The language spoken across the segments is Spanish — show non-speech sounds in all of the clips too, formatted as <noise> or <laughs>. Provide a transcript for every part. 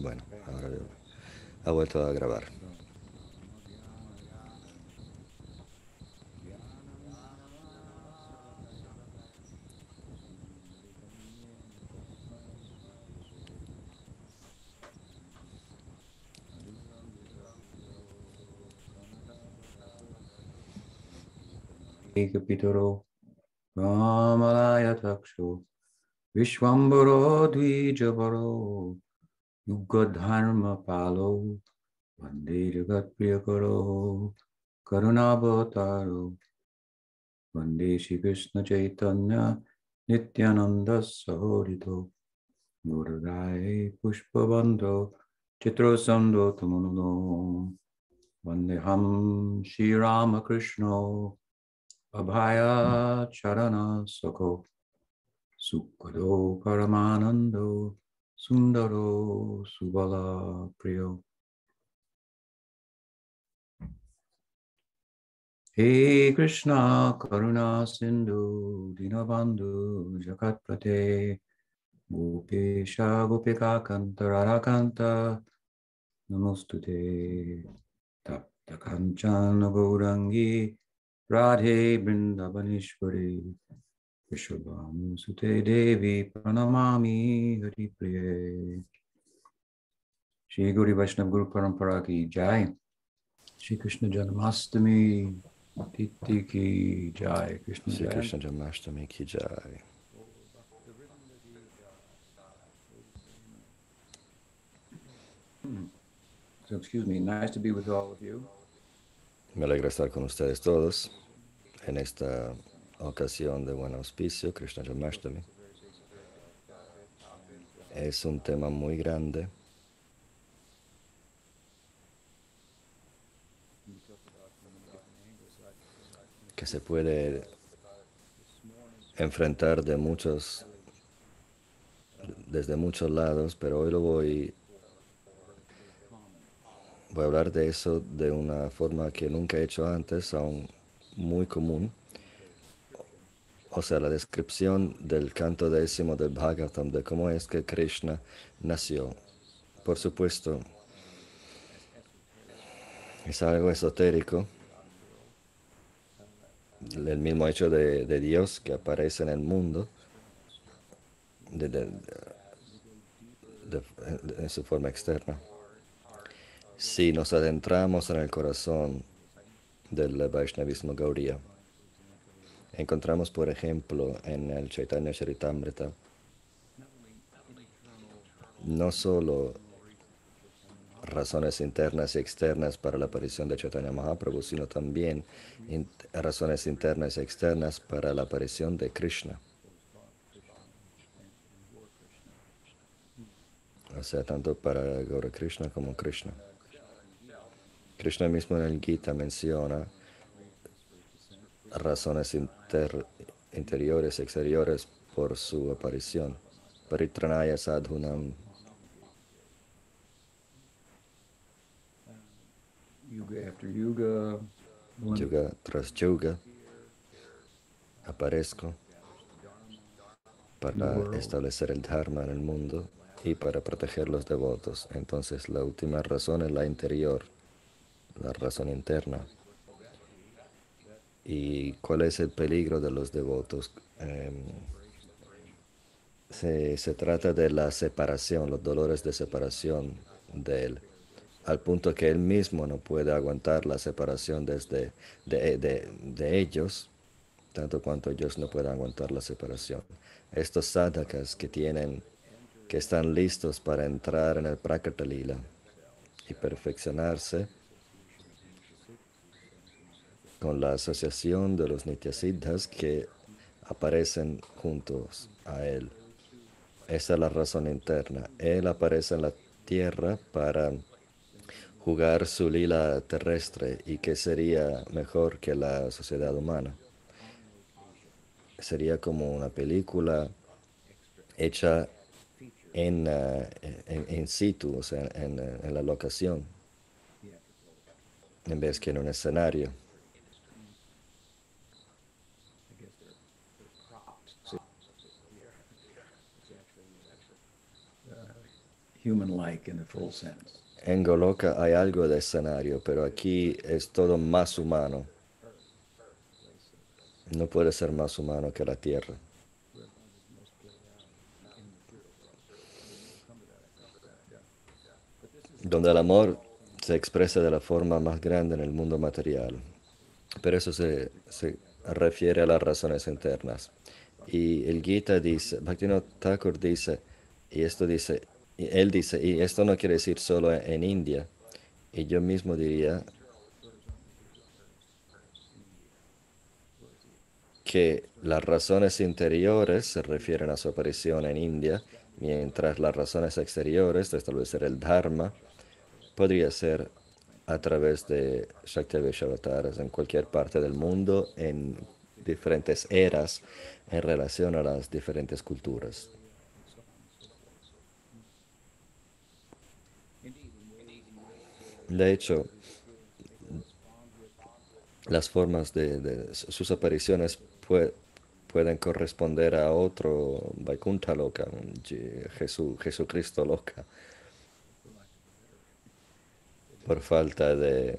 Bueno, ahora ha vuelto a grabar. Kapitaro Ramalaya Takshu Vishwambaro Dvijabaro युगधर्म पालो वन्दे जगत्प्रियकरो करुणावतारो वन्दे श्रीकृष्णचैतन्य नित्यानन्दसहोरितो गुरुराये पुष्पबन्धो चित्रोत्सन्दो तुमुनो वन्देऽहं श्रीरामकृष्णो अभाया चरणसखो सुखदो परमानन्दो Sundaro Subala Priyo. He Krishna Karuna Sindhu Dinabandhu Jakatpate Gopesha Gopika Kanta Radhakanta. Namostute. Tapta Kanchana Gaurangi Radhe Vrindavaneshwari Vishwabhanu Sute Devi Pranamami Hari Priye Shri Guru Vaishnava Guru Parampara Ki Jai Shri Krishna Janamastami Titi Ki Jai Krishna Sri Jai Krishna Janmashtami Ki Jai. So excuse me, nice to be with all of you. Me alegra estar con ustedes todos en esta ocasión de buen auspicio, Krishna Janmashtami. Es un tema muy grande que se puede enfrentar de muchos desde muchos lados, pero hoy lo voy voy a hablar de eso de una forma que nunca he hecho antes, aún muy común. O sea, la descripción del canto décimo del Bhagavatam, de cómo es que Krishna nació. Por supuesto, es algo esotérico. El mismo hecho de, de Dios que aparece en el mundo, de- de- en su forma externa. Si nos adentramos en el corazón del Vaishnavismo Gaudiya, encontramos, por ejemplo, en el Chaitanya Charitamrita, no solo razones internas y externas para la aparición de Chaitanya Mahaprabhu, sino también razones internas y externas para la aparición de Krishna. O sea, tanto para Gaura Krishna como Krishna. Krishna mismo en el Gita menciona razones inter- interiores y exteriores por su aparición. Paritranaya sadhunam Yuga after yuga. yuga tras yuga. Aparezco para establecer el dharma en el mundo y para proteger los devotos. Entonces la última razón es la interior, la razón interna. ¿Y cuál es el peligro de los devotos? Em, se, trata de la separación, los dolores de separación de él, al punto que él mismo no puede aguantar la separación desde de, de- de ellos, tanto cuanto ellos no pueden aguantar la separación. Estos sadhakas que tienen, que están listos para entrar en el Prakata Lila y perfeccionarse con la asociación de los Nityasiddhas que aparecen juntos a él. Esa es la razón interna. Él aparece en la tierra para jugar su lila terrestre y que sería mejor que la sociedad humana. Sería como una película hecha en, ah, en, situ, o sea, en, eh, en la locación, en vez que en un escenario. Human-like in the full sense. En Goloka hay algo de escenario, pero aquí es todo más humano. No puede ser más humano que la tierra. Donde el amor se expresa de la forma más grande en el mundo material. Pero eso se, se refiere a las razones internas. Y el Gita dice, Bhaktivinoda Thakur dice, y esto dice, él dice, y esto no quiere decir solo en India, y yo mismo diría que las razones interiores se refieren a su aparición en India, mientras las razones exteriores de establecer el Dharma podría ser a través de Shakti Avatars en cualquier parte del mundo, en diferentes eras, en relación a las diferentes culturas. De hecho, las formas de, sus apariciones pueden corresponder a otro Vaikuntha loca, Jesús, Jesucristo loca, por falta de,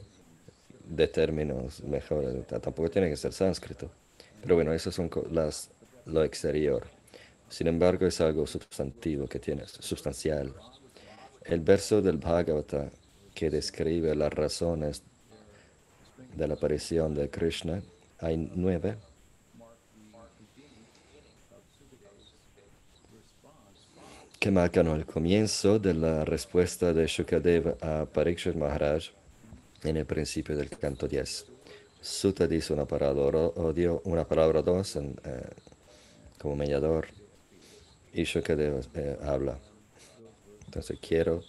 de términos mejores. Tampoco tiene que ser sánscrito. Pero bueno, eso son las, lo exterior. Sin embargo, es algo sustantivo que tiene, sustancial. El verso del Bhagavata que describe las razones de la aparición de Krishna, hay nueve. que marcan el comienzo de la respuesta de Shukadeva a Parikshit Maharaj en el principio del canto 10. Sutta dice una palabra odio, una palabra dos en, eh, como mediador y Shukadeva eh, habla. Entonces quiero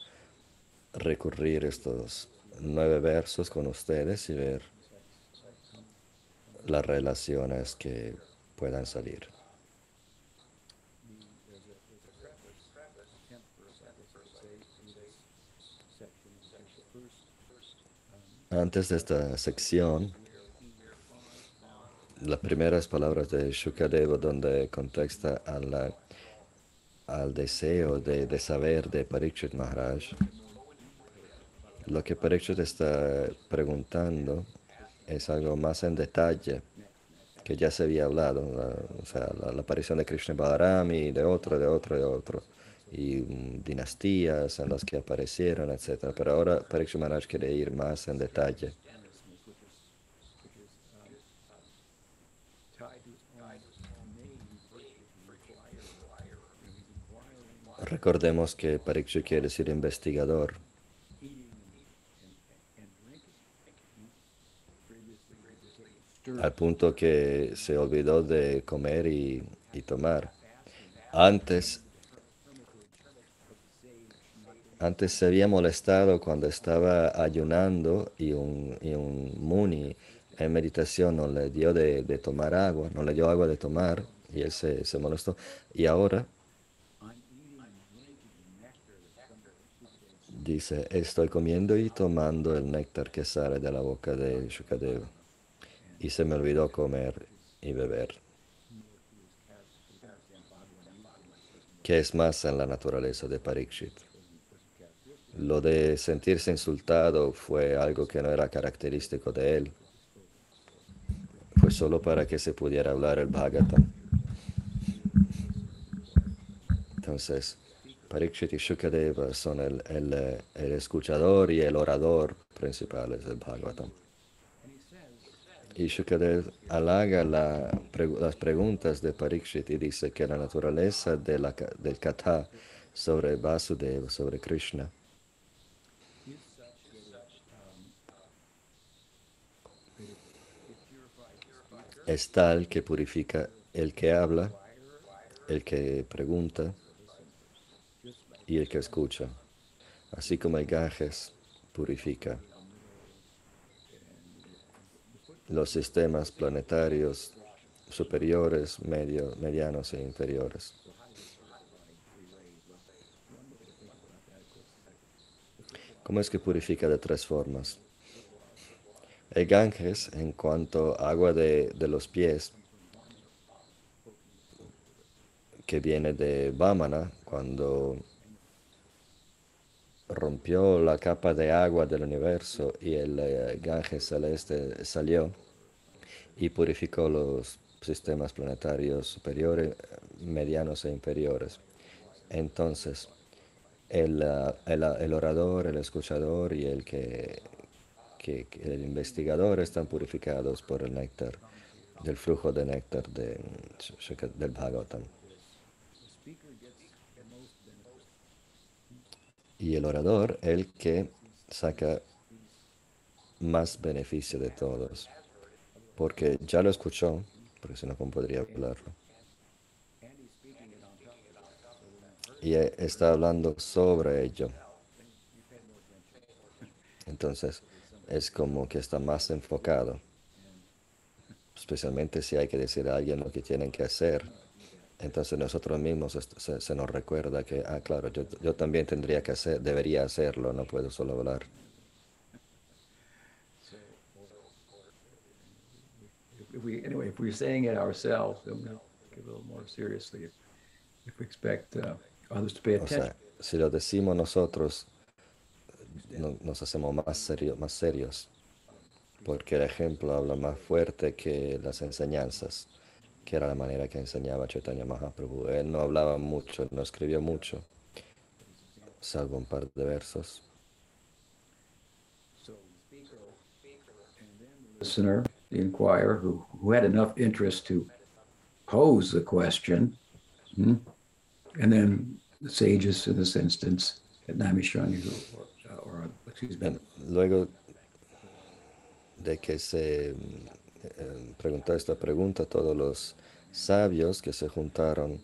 recurrir estos nueve versos con ustedes y ver las relaciones que puedan salir. Antes de esta sección, las primeras palabras de Shukadeva donde contesta al deseo de, saber de Parikshit Maharaj, lo que Parikshit está preguntando es algo más en detalle que ya se había hablado, o sea, la, aparición de Krishna Balarami, de otro, de otro, de otro, y mm, dinastías en las que aparecieron, etc. Pero ahora Parikshit Maharaj quiere ir más en detalle. Recordemos que Parikshit quiere decir investigador. Al punto que se olvidó de comer y, tomar. Antes, antes se había molestado cuando estaba ayunando y un, y un muni en meditación no le dio de, tomar agua, no le dio agua de tomar y él se, se molestó. Y ahora dice, estoy comiendo y tomando el néctar que sale de la boca de Shukadeva y se me olvidó comer y beber. ¿Qué es más en la naturaleza de Parikshit? Lo de sentirse insultado fue algo que no era característico de él. Fue solo para que se pudiera hablar el Bhagavatam. Entonces, Parikshit y Shukadeva son el, el escuchador y el orador principales del Bhagavatam. Y Shukadev halaga las preguntas de Parikshit y dice que la naturaleza del kata sobre Vasudeva, sobre Krishna, es tal que purifica el que habla, el que pregunta y el que escucha, así como el Ganges purifica los sistemas planetarios superiores, medio, medianos e inferiores. ¿Cómo es que purifica de tres formas? El Ganges, en cuanto a agua de, de los pies, que viene de Vamana, cuando rompió la capa de agua del universo y el eh, Ganges celeste salió y purificó los sistemas planetarios superiores, medianos e inferiores. Entonces, el, el, uh, el orador, el escuchador y el que, el investigador están purificados por el néctar, del flujo de néctar de, del Bhagavatam. Y el orador, el que saca más beneficio de todos, porque ya lo escuchó, porque si no, ¿cómo podría hablarlo? Y está hablando sobre ello. Entonces, es como que está más enfocado. Especialmente si hay que decir a alguien lo que tienen que hacer. Entonces nosotros mismos se, se nos recuerda que, ah, claro, yo, yo también tendría que hacer, debería hacerlo, no puedo solo hablar. if we, anyway, if we're saying it ourselves, then we'll get a little more seriously. If, if we expect uh, others to pay O sea, si lo decimos nosotros, no- nos hacemos más, serio- más serios, porque el ejemplo habla más fuerte que las enseñanzas, que era la manera que enseñaba Chaitanya Mahaprabhu. Él no hablaba mucho, no escribió mucho, salvo un par de versos. listener, the inquirer, who, who had enough interest to pose the question, hmm, and then the sages in this instance at Namishrani, who, or, or excuse me, Luego de que se preguntó esta pregunta, todos los sabios que se juntaron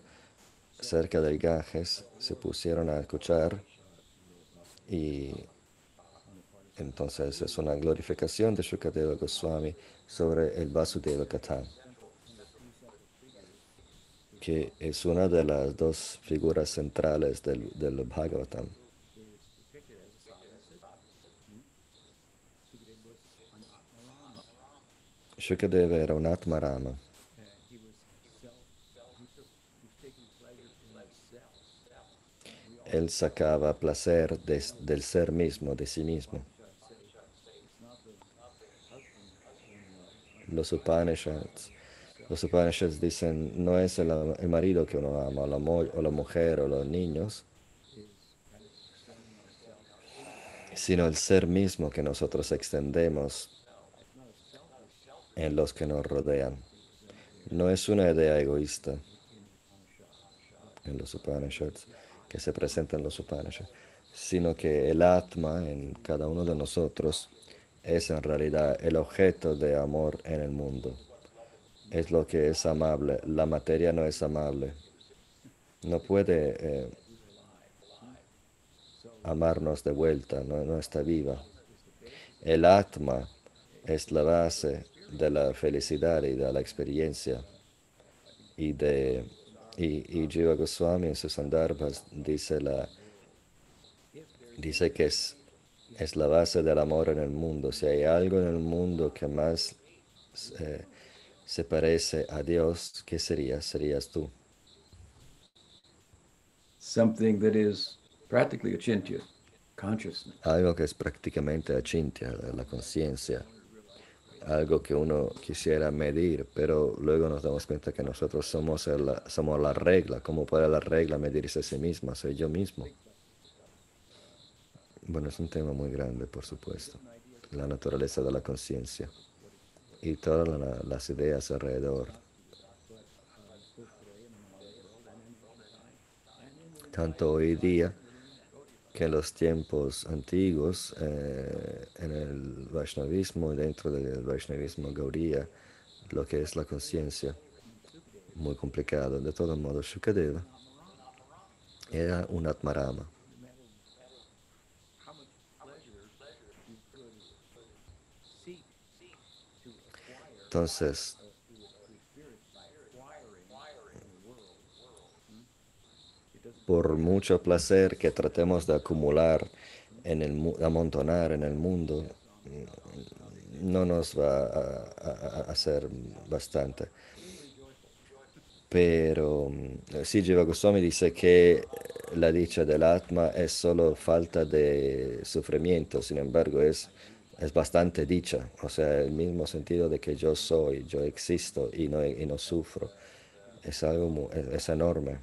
cerca del Ganges se pusieron a escuchar y entonces es una glorificación de Shukadeva Goswami sobre el Vasudeva Katha, que es una de las dos figuras centrales del, del Bhagavatam. Shukadeva era un Atmarama. Él sacaba placer des- del ser mismo, de sí mismo. Los Upanishads, los Upanishads dicen, no es el, el marido que uno ama, o la, o la mujer, o los niños, sino el ser mismo que nosotros extendemos en los que nos rodean. No es una idea egoísta en los Upanishads, que se presenta en los Upanishads, sino que el Atma en cada uno de nosotros es en realidad el objeto de amor en el mundo. Es lo que es amable. La materia no es amable. No puede eh, amarnos de vuelta, no, no está viva. El Atma es la base de la felicidad y de la experiencia. Y, de, y, y Jiva Goswami en sus Sandarbhas dice, la, dice que es, es la base del amor en el mundo. Si hay algo en el mundo que más eh, se parece a Dios, ¿qué sería? Serías tú. something that is practically achintya, consciousness. Algo que es prácticamente achintya, la conciencia. Algo que uno quisiera medir, pero luego nos damos cuenta que nosotros somos, el- somos la regla. ¿Cómo puede la regla medirse a sí misma? Soy yo mismo. Bueno, es un tema muy grande, por supuesto. La naturaleza de la conciencia y todas la- las ideas alrededor. Tanto hoy día que en los tiempos antiguos, eh, en el Vaishnavismo dentro del Vaishnavismo Gaudiya, lo que es la conciencia, muy complicado. De todos modos, Shukadeva era un Atmarama. Entonces, por mucho placer que tratemos de acumular en el amontonar en el mundo, no nos va a, a- hacer bastante. Pero mm, sí, Jiva Goswami dice que la dicha del Atma es solo falta de sufrimiento, sin embargo es, es bastante dicha, o sea, el mismo sentido de que yo soy, yo existo y no, y no sufro, es algo es enorme.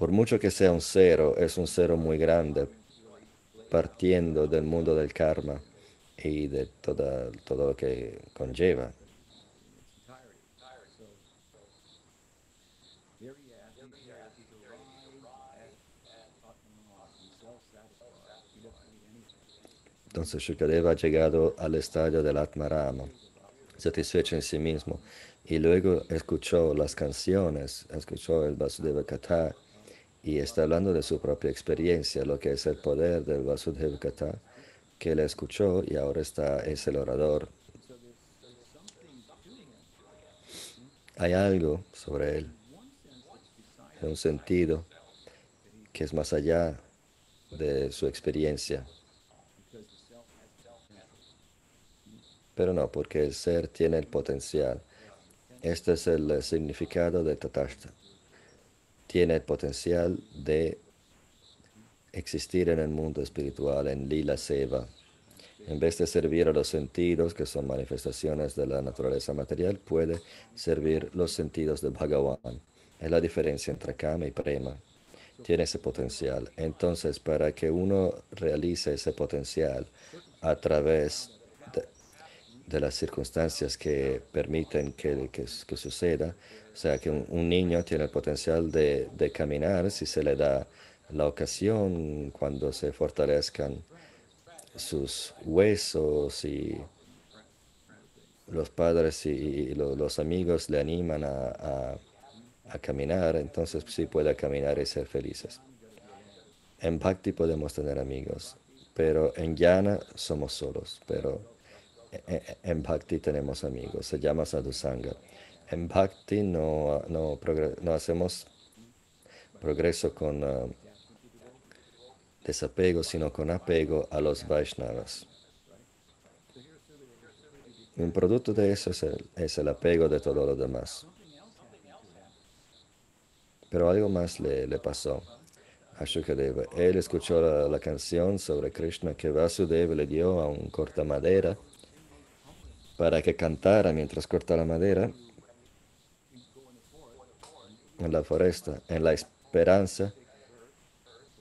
Por mucho que sea un cero, es un cero muy grande, partiendo del mundo del karma y de toda, todo lo que conlleva. Entonces Shukadeva ha llegado al estadio del Atmarama, satisfecho en sí mismo, y luego escuchó las canciones, escuchó el Vasudeva Katha, y está hablando de su propia experiencia, lo que es el poder del Vasudeva que él escuchó y ahora está, es el orador. Hay algo sobre él, en un sentido que es más allá de su experiencia. Pero no, porque el ser tiene el potencial. Este es el significado de Tatashta. Tiene el potencial de existir en el mundo espiritual, en Lila Seva. En vez de servir a los sentidos, que son manifestaciones de la naturaleza material, puede servir los sentidos de Bhagavan. Es la diferencia entre Kama y Prema. Tiene ese potencial. Entonces, para que uno realice ese potencial a través de, las circunstancias que permiten que, que, suceda, o sea, que un, niño tiene el potencial de, de caminar si se le da la ocasión, cuando se fortalezcan sus huesos y los padres y, y lo- los amigos le animan a, a- a caminar, entonces sí puede caminar y ser felices. En Bhakti podemos tener amigos, pero en Jnana somos solos, pero en Bhakti tenemos amigos, se llama Sadhusanga. En Bhakti no, no, no hacemos progreso con ah, desapego, sino con apego a los Vaishnavas. Un producto de eso es el, es el apego de todo lo demás. Pero algo más le, le pasó a Shukadeva. Él escuchó la, la canción sobre Krishna que Vasudeva le dio a un cortamadera para que cantara mientras corta la madera en la foresta, en la esperanza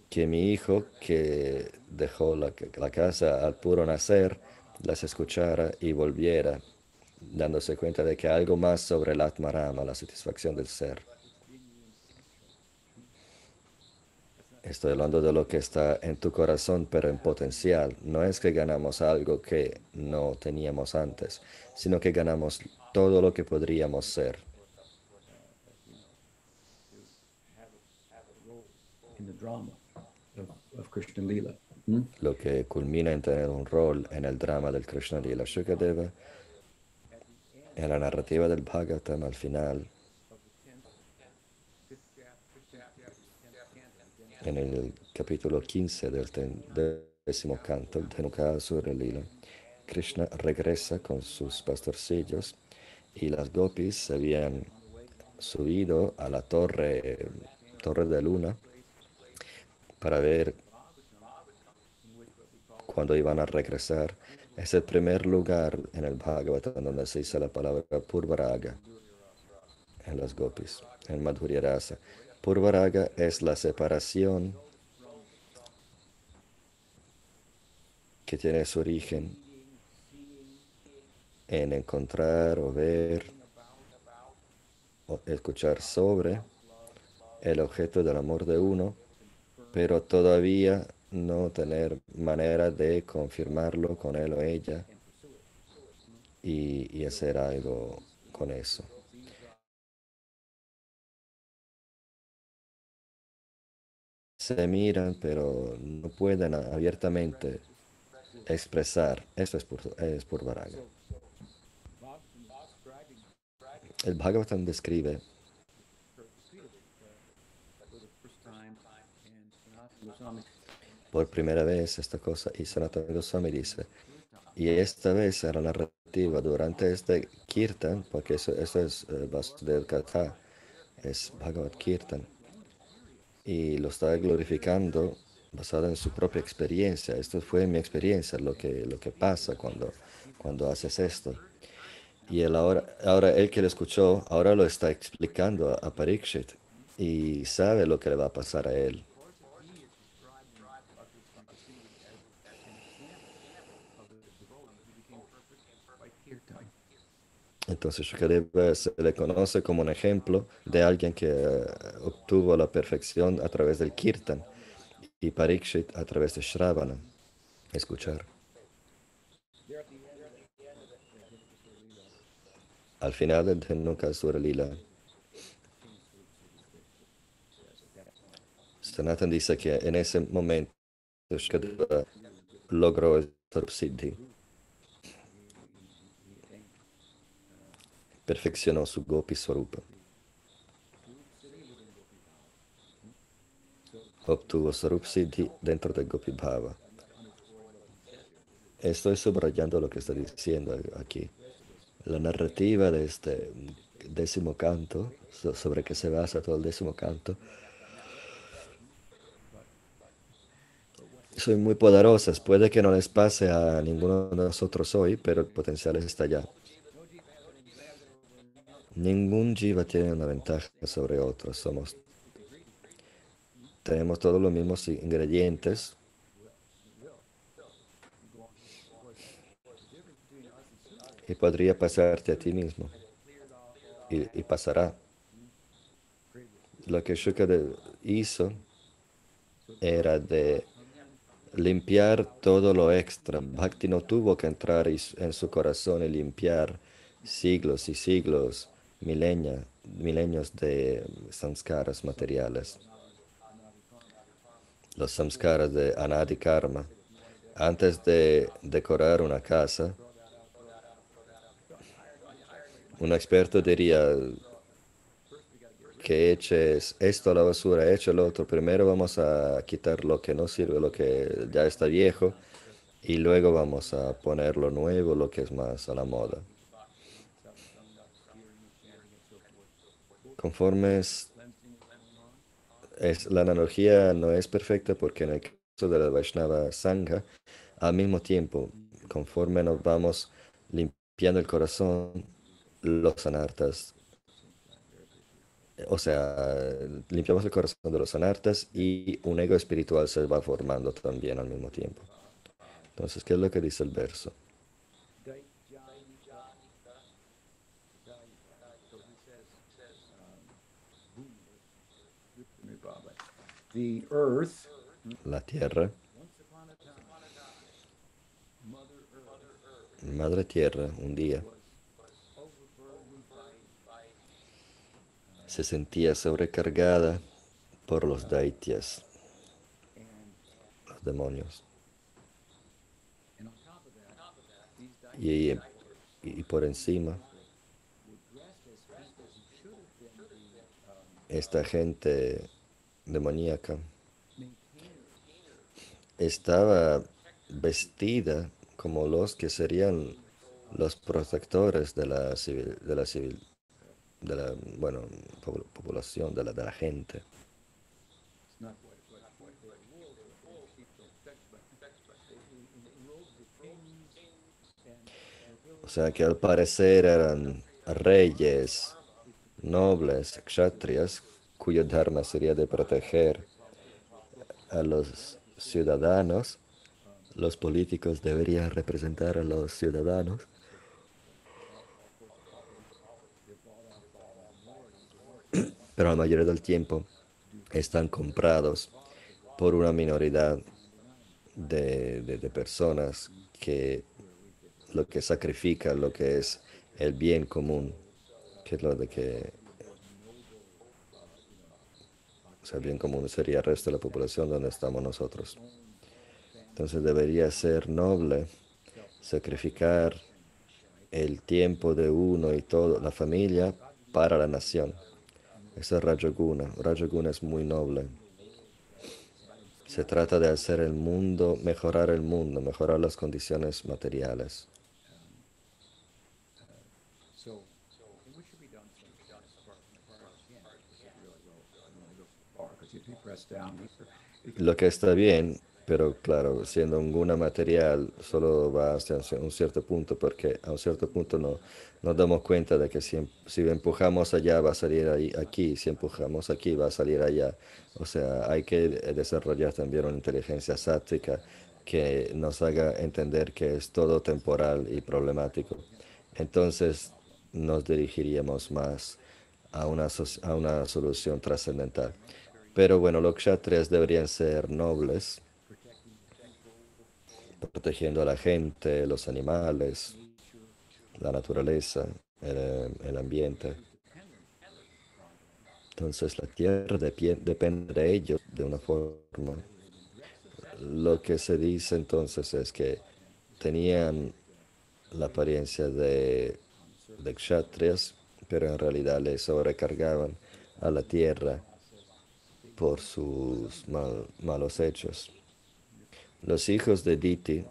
que mi hijo que dejó la, la casa al puro nacer las escuchara y volviera, dándose cuenta de que algo más sobre el Atmarama, la satisfacción del ser. Estoy hablando de lo que está en tu corazón, pero en potencial. No es que ganamos algo que no teníamos antes, sino que ganamos todo lo que podríamos ser. Hmm? Lo que culmina en tener un rol en el drama del Krishna Lila Shukadeva, en la narrativa del Bhagavatam al final, en el capítulo 15 del ten- décimo canto, el Dhenukasura Lila, Krishna regresa con sus pastorcillos y las gopis se habían subido a la torre, torre de luna para ver cuando iban a regresar. Es el primer lugar en el Bhagavatam donde se dice la palabra Purvaraga en las gopis, en Madhurya Rasa. Purvaraga es la separación que tiene su origen en encontrar o ver o escuchar sobre el objeto del amor de uno, pero todavía no tener manera de confirmarlo con él o ella y, y hacer algo con eso. Se miran, pero no pueden abiertamente expresar. Esto es por, es por Varaga. El Bhagavatam describe por primera vez esta cosa y Sanatana Goswami dice, y esta vez narrativa narrativa durante este kirtan, porque eso, eso es eh, Vasudev Katha, es Bhagavad Kirtan, y lo está glorificando basado en su propia experiencia. Esto fue mi experiencia, lo que, lo que pasa cuando, cuando haces esto. Y él ahora, ahora él que lo escuchó, ahora lo está explicando a, a Parikshit y sabe lo que le va a pasar a él. Entonces Shukadeva se le conoce como un ejemplo de alguien que eh, obtuvo la perfección a través del kirtan y Parikshit a través de Shravana, escuchar. Al final del Dhenukasura Lila, Sanatan dice que en ese momento Shukadeva logró el Siddhi. Perfeccionó su Gopi Swarupa. Obtuvo Sarup Siddhi dentro del Gopi Bhava. Estoy subrayando lo que está diciendo aquí. La narrativa de este décimo canto, sobre que se basa todo el décimo canto, son muy poderosas. Puede que no les pase a ninguno de nosotros hoy, pero el potencial está allá. Ningún jiva tiene una ventaja sobre otro. Somos, tenemos todos los mismos ingredientes. Y podría pasarte a ti mismo. Y, pasará. Lo que Shukadeva hizo era de limpiar todo lo extra. Bhakti no tuvo que entrar en su corazón y limpiar siglos y siglos milenios de samskaras materiales. Los samskaras de anadi karma. Antes de decorar una casa, un experto diría que eches esto a la basura, eche lo otro. Primero vamos a quitar lo que no sirve, lo que ya está viejo, y luego vamos a poner lo nuevo, lo que es más a la moda. Conforme es, la analogía no es perfecta porque en el caso de la Vaishnava Sangha, al mismo tiempo, conforme nos vamos limpiando el corazón, los anartas, o sea, limpiamos el corazón de los anartas y un ego espiritual se va formando también al mismo tiempo. Entonces, ¿qué es lo que dice el verso? La tierra, Madre Tierra, un día, se sentía sobrecargada por los daityas, los demonios. Y, y por encima, esta gente demoníaca estaba vestida como los que serían los protectores de la civil, de la civil, de la bueno, población, de la, de la gente. O sea que al parecer eran reyes, nobles, kshatriyas, cuyo dharma sería de proteger a los ciudadanos. Los políticos deberían representar a los ciudadanos. <clears throat> Pero la mayoría del tiempo están comprados por una minoría de, de personas que lo que sacrifica lo que es el bien común, que es lo de que sea, bien común sería el resto de la población donde estamos nosotros. Entonces debería ser noble sacrificar el tiempo de uno y toda la familia para la nación. Ese es Rajaguna. Rajaguna es muy noble. Se trata de hacer el mundo, mejorar el mundo, mejorar las condiciones materiales. Lo que está bien, pero claro, siendo un guna material, solo va hasta un cierto punto, porque a un cierto punto no nos damos cuenta de que si, em, si empujamos allá va a salir ahí, aquí, si empujamos aquí va a salir allá. O sea, hay que desarrollar también una inteligencia sáctica que nos haga entender que es todo temporal y problemático. Entonces nos dirigiríamos más a una, a una solución trascendental. Pero bueno, los kshatriyas deberían ser nobles, protegiendo a la gente, los animales, la naturaleza, el, ambiente. Entonces la tierra depende de ellos de una forma. Lo que se dice entonces es que tenían la apariencia de, de kshatriyas, pero en realidad le sobrecargaban a la tierra por sus malos hechos. Los hijos de Diti,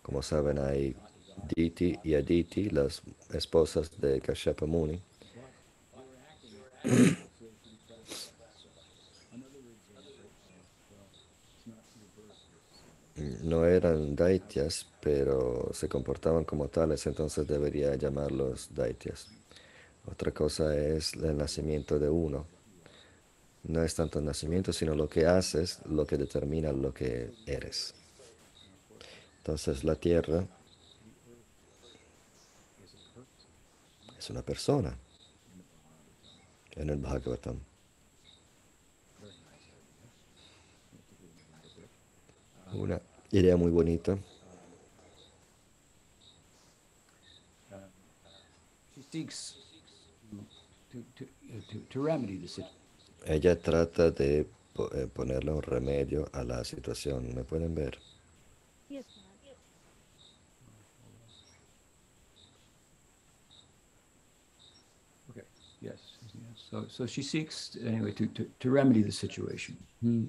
como saben, hay Diti y Aditi, las esposas de Kashyapa Muni. <clears throat> No eran daityas, pero se comportaban como tales, entonces debería llamarlos daityas. Otra cosa es el nacimiento de uno. No es tanto el nacimiento, sino lo que haces, lo que determina lo que eres. Entonces la tierra es una persona en el Bhagavatam. Una idea muy bonita. Ella trata de eh, ponerle un remedio a la situación. ¿Me pueden ver? Okay. Yes. So, so she seeks anyway to, to, to remedy the situation. Hmm.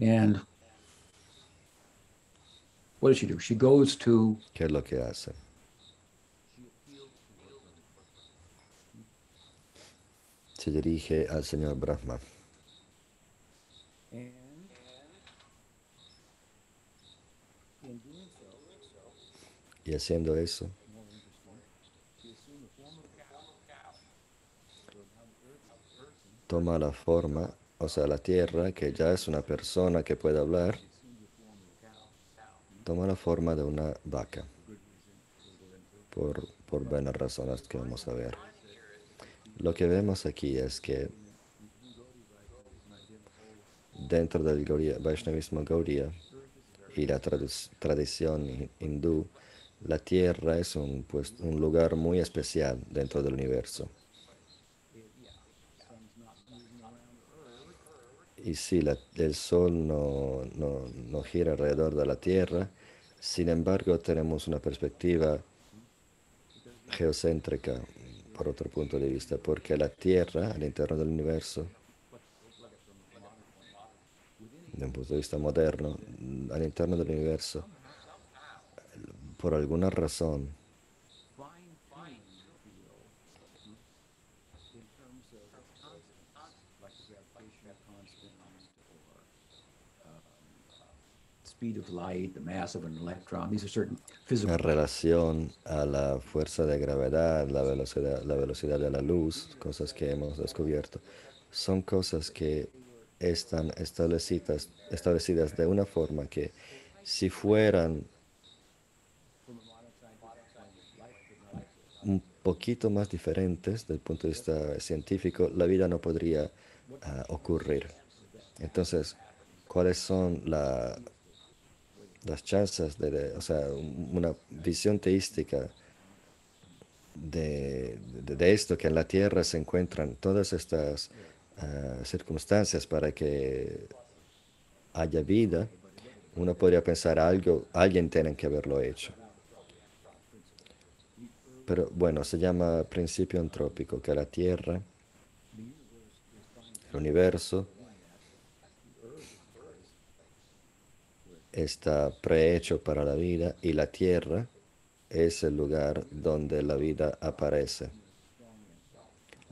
And what does she do? She goes to. ¿Qué es lo que hace? Se dirige al señor Brahma. Y haciendo eso, toma la forma, o sea, la tierra, que ya es una persona que puede hablar, toma la forma de una vaca, por, por buenas razones que vamos a ver. Lo que vemos aquí es que dentro del Vaishnavismo Gaudiya y la tradición hindú, la Tierra es un, lugar muy especial dentro del universo. Y si el Sol no, no gira alrededor de la Tierra, sin embargo tenemos una perspectiva geocéntrica, por otro punto de vista, porque la Tierra, al interno del universo, de un punto de vista moderno, al interno del universo, por alguna razón, en relación a la fuerza de gravedad, la velocidad, la de la luz, cosas que hemos descubierto, son cosas que están establecidas, establecidas de una forma que si fueran un poquito más diferentes desde el punto de vista científico, la vida no podría ah, ocurrir. Entonces, ¿cuáles son la, las chances de, o sea, una visión teística de, esto, que en la Tierra se encuentran todas estas ah, circunstancias para que haya vida, uno podría pensar algo, alguien tiene que haberlo hecho. Pero bueno, se llama principio antrópico, que la Tierra, el universo, está prehecho para la vida y la tierra es el lugar donde la vida aparece.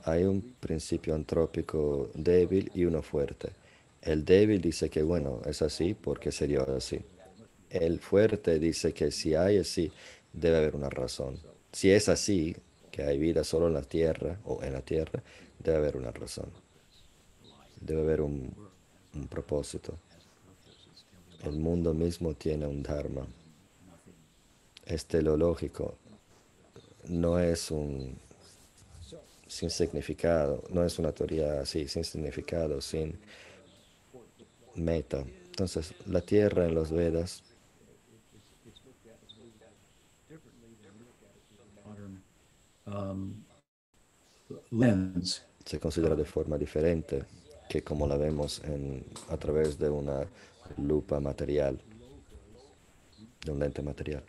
hay un principio antrópico débil y uno fuerte. El débil dice que, bueno, es así porque se dio así. El fuerte dice que si hay así, debe haber una razón. Si es así, que hay vida solo en la tierra o en la tierra, debe haber una razón. Debe haber un, un propósito. El mundo mismo tiene un dharma. Es teleológico. No es un sin significado, no es una teoría así, sin significado, sin meta. Entonces, la tierra en los Vedas um, se considera de forma diferente que como la vemos en, a través de una lupa material, de un lente material.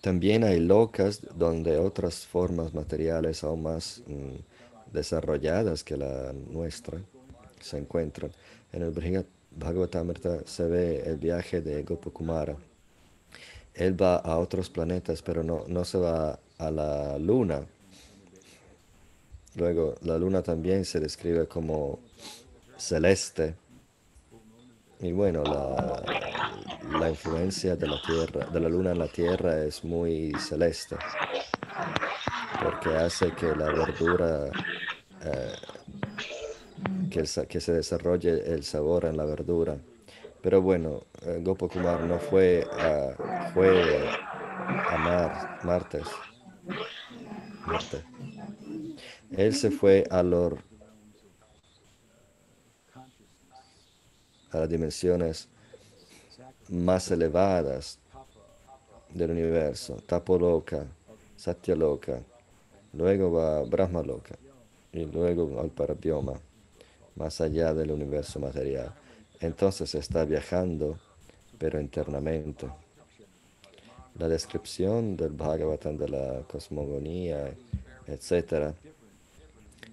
También hay locas donde otras formas materiales aún más mm, desarrolladas que la nuestra se encuentran. En el Bhagavatamrita se ve el viaje de Gopakumara. Él va a otros planetas, pero no, no se va a la luna. Luego, la luna también se describe como celeste. Y bueno, la, la influencia de la Tierra, de la Luna en la Tierra es muy celeste, porque hace que la verdura, eh, que, que, se desarrolle el sabor en la verdura. Pero bueno, eh, Gopakumar no fue a, fue a Mar, martes, Marte. Él se fue a, los, a las dimensiones más elevadas del universo, Tapoloka, Satyaloka, luego va Brahma Loka y luego al Parabioma, más allá del universo material. Entonces está viajando, pero internamente. La descripción del Bhagavatam de la cosmogonía, etc.,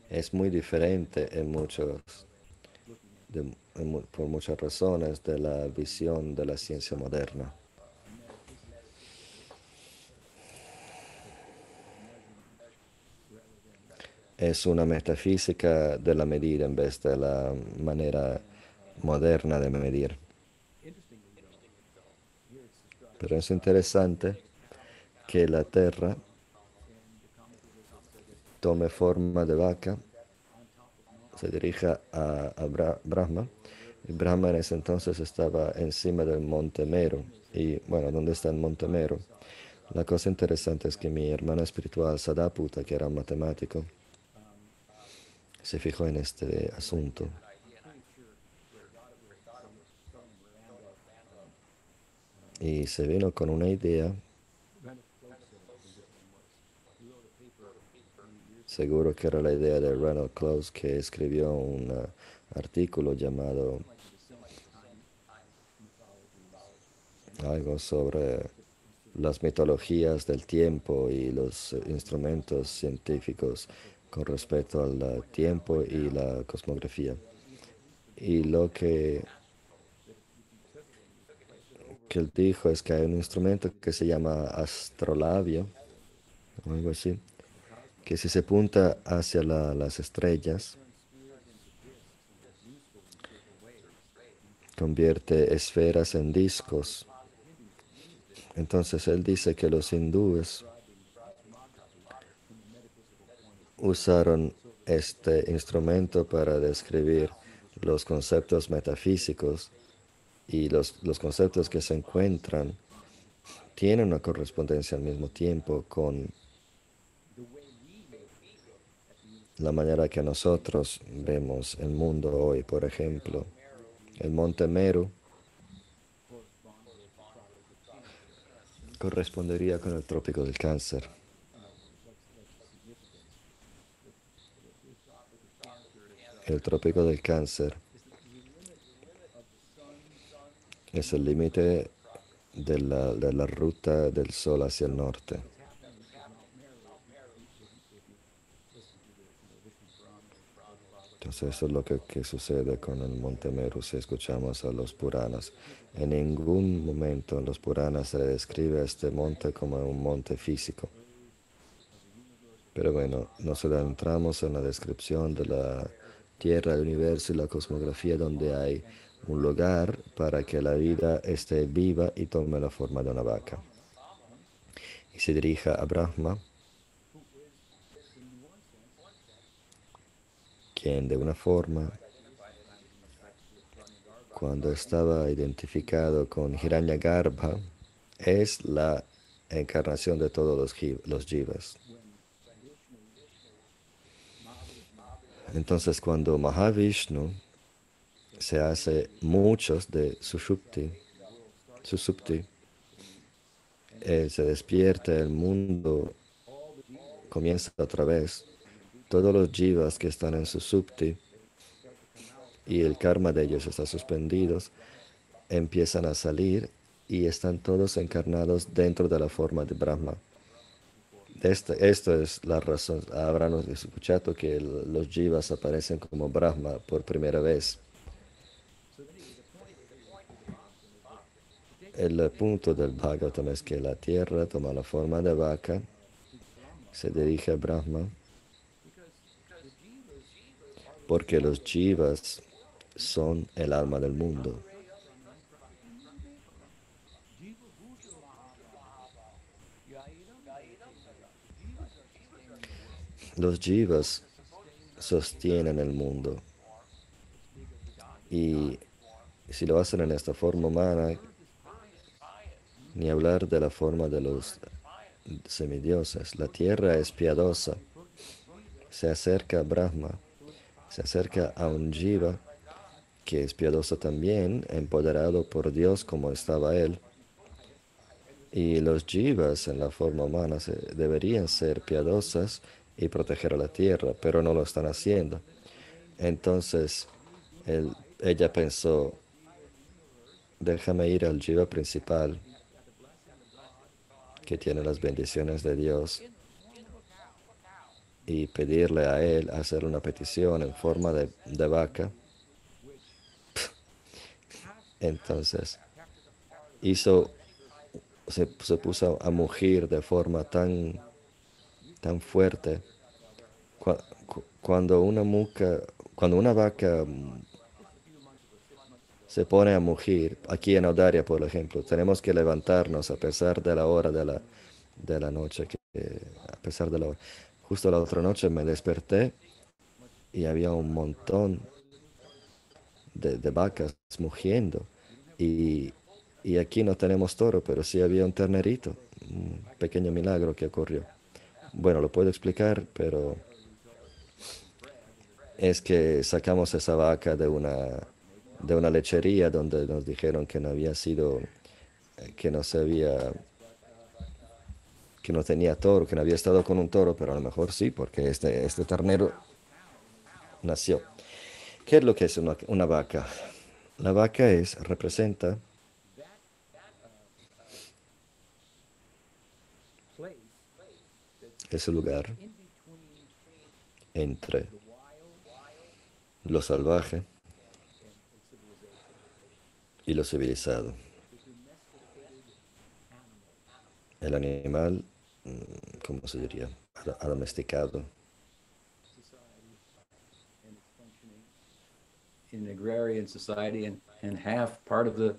es muy diferente en muchos por muchas razones de la visión de la ciencia moderna. Es una metafísica de la medida en vez de la manera moderna de medir. Pero es interesante que la Tierra tome forma de vaca se dirige a, Brahma. Brahma en ese entonces estaba encima del monte Mero. Y bueno, ¿dónde está el monte Mero? La cosa interesante es que mi hermano espiritual, Sadaputa, que era un matemático, se fijó en este asunto. Y se vino con una idea Seguro que era la idea de Ronald Close que escribió un uh, artículo llamado algo sobre las mitologías del tiempo y los instrumentos científicos con respecto al tiempo y la cosmografía. Y lo que, que él dijo es que hay un instrumento que se llama astrolabio, algo así, que si se apunta hacia las estrellas, convierte esferas en discos. Entonces él dice que los hindúes usaron este instrumento para describir los conceptos metafísicos y los, los conceptos que se encuentran tienen una correspondencia al mismo tiempo con la manera que nosotros vemos el mundo hoy, por ejemplo. El monte Meru correspondería con el trópico del cáncer. El trópico del cáncer es el límite de la, de la ruta del sol hacia el norte. Eso es lo que, sucede con el Monte Meru si escuchamos a los Puranas. En ningún momento en los Puranas se describe este monte como un monte físico. Pero bueno, nos adentramos en la descripción de la Tierra, el universo y la cosmografía donde hay un lugar para que la vida esté viva y tome la forma de una vaca. Y se dirija a Brahma, de una forma, cuando estaba identificado con Hiranyagarbha, es la encarnación de todos los, los jivas. Entonces cuando Mahavishnu se hace muchos de Sushupti, Susupti, eh, se despierta el mundo, comienza otra vez. Todos los jivas que están en Susupti y el karma de ellos está suspendido, empiezan a salir y están todos encarnados dentro de la forma de Brahma. Este, esto es la razón. Habrán escuchado que los jivas aparecen como Brahma por primera vez. El punto del Bhagavatam es que la tierra toma la forma de vaca, se dirige a Brahma, porque los jivas son el alma del mundo. Los jivas sostienen el mundo. Y si lo hacen en esta forma humana, ni hablar de la forma de los semidioses. La tierra es piadosa. Se acerca a Brahma, se acerca a un jiva que es piadoso también, empoderado por Dios como estaba él. Y los jivas en la forma humana deberían ser piadosas y proteger a la tierra, pero no lo están haciendo. Entonces, ella pensó, déjame ir al jiva principal que tiene las bendiciones de Dios y pedirle a él hacer una petición en forma de, vaca. Entonces, hizo, se, se, puso a mugir de forma tan, tan fuerte. Cuando una muca, cuando una vaca se pone a mugir. Aquí en Audaria, por ejemplo, tenemos que levantarnos a pesar de la hora de la, de la noche, que, a pesar de la hora. Justo la otra noche me desperté y había un montón de, vacas mugiendo. Y, y, aquí no tenemos toro, pero sí había un ternerito, un pequeño milagro que ocurrió. Bueno, lo puedo explicar, pero es que sacamos esa vaca de una de una lechería donde nos dijeron que no había sido, que no se había, que no tenía toro, que no había estado con un toro, pero a lo mejor sí, porque este, este ternero nació. ¿Qué es lo que es una, una vaca? La vaca es, representa ese lugar entre lo salvaje y lo civilizado. El animal, ¿cómo se diría? Domesticado. In agrarian society and, and half part of the,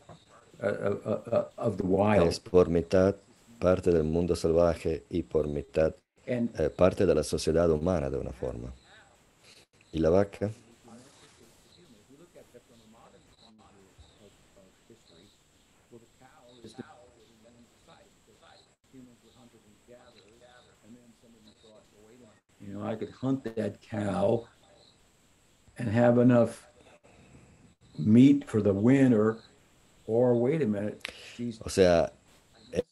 uh, uh, uh, of the wild. Es por mitad parte del mundo salvaje y por mitad eh, parte de la sociedad humana de una forma. Y la vaca I could hunt that cow and have enough meat for the winter. Or wait a minute. O sea,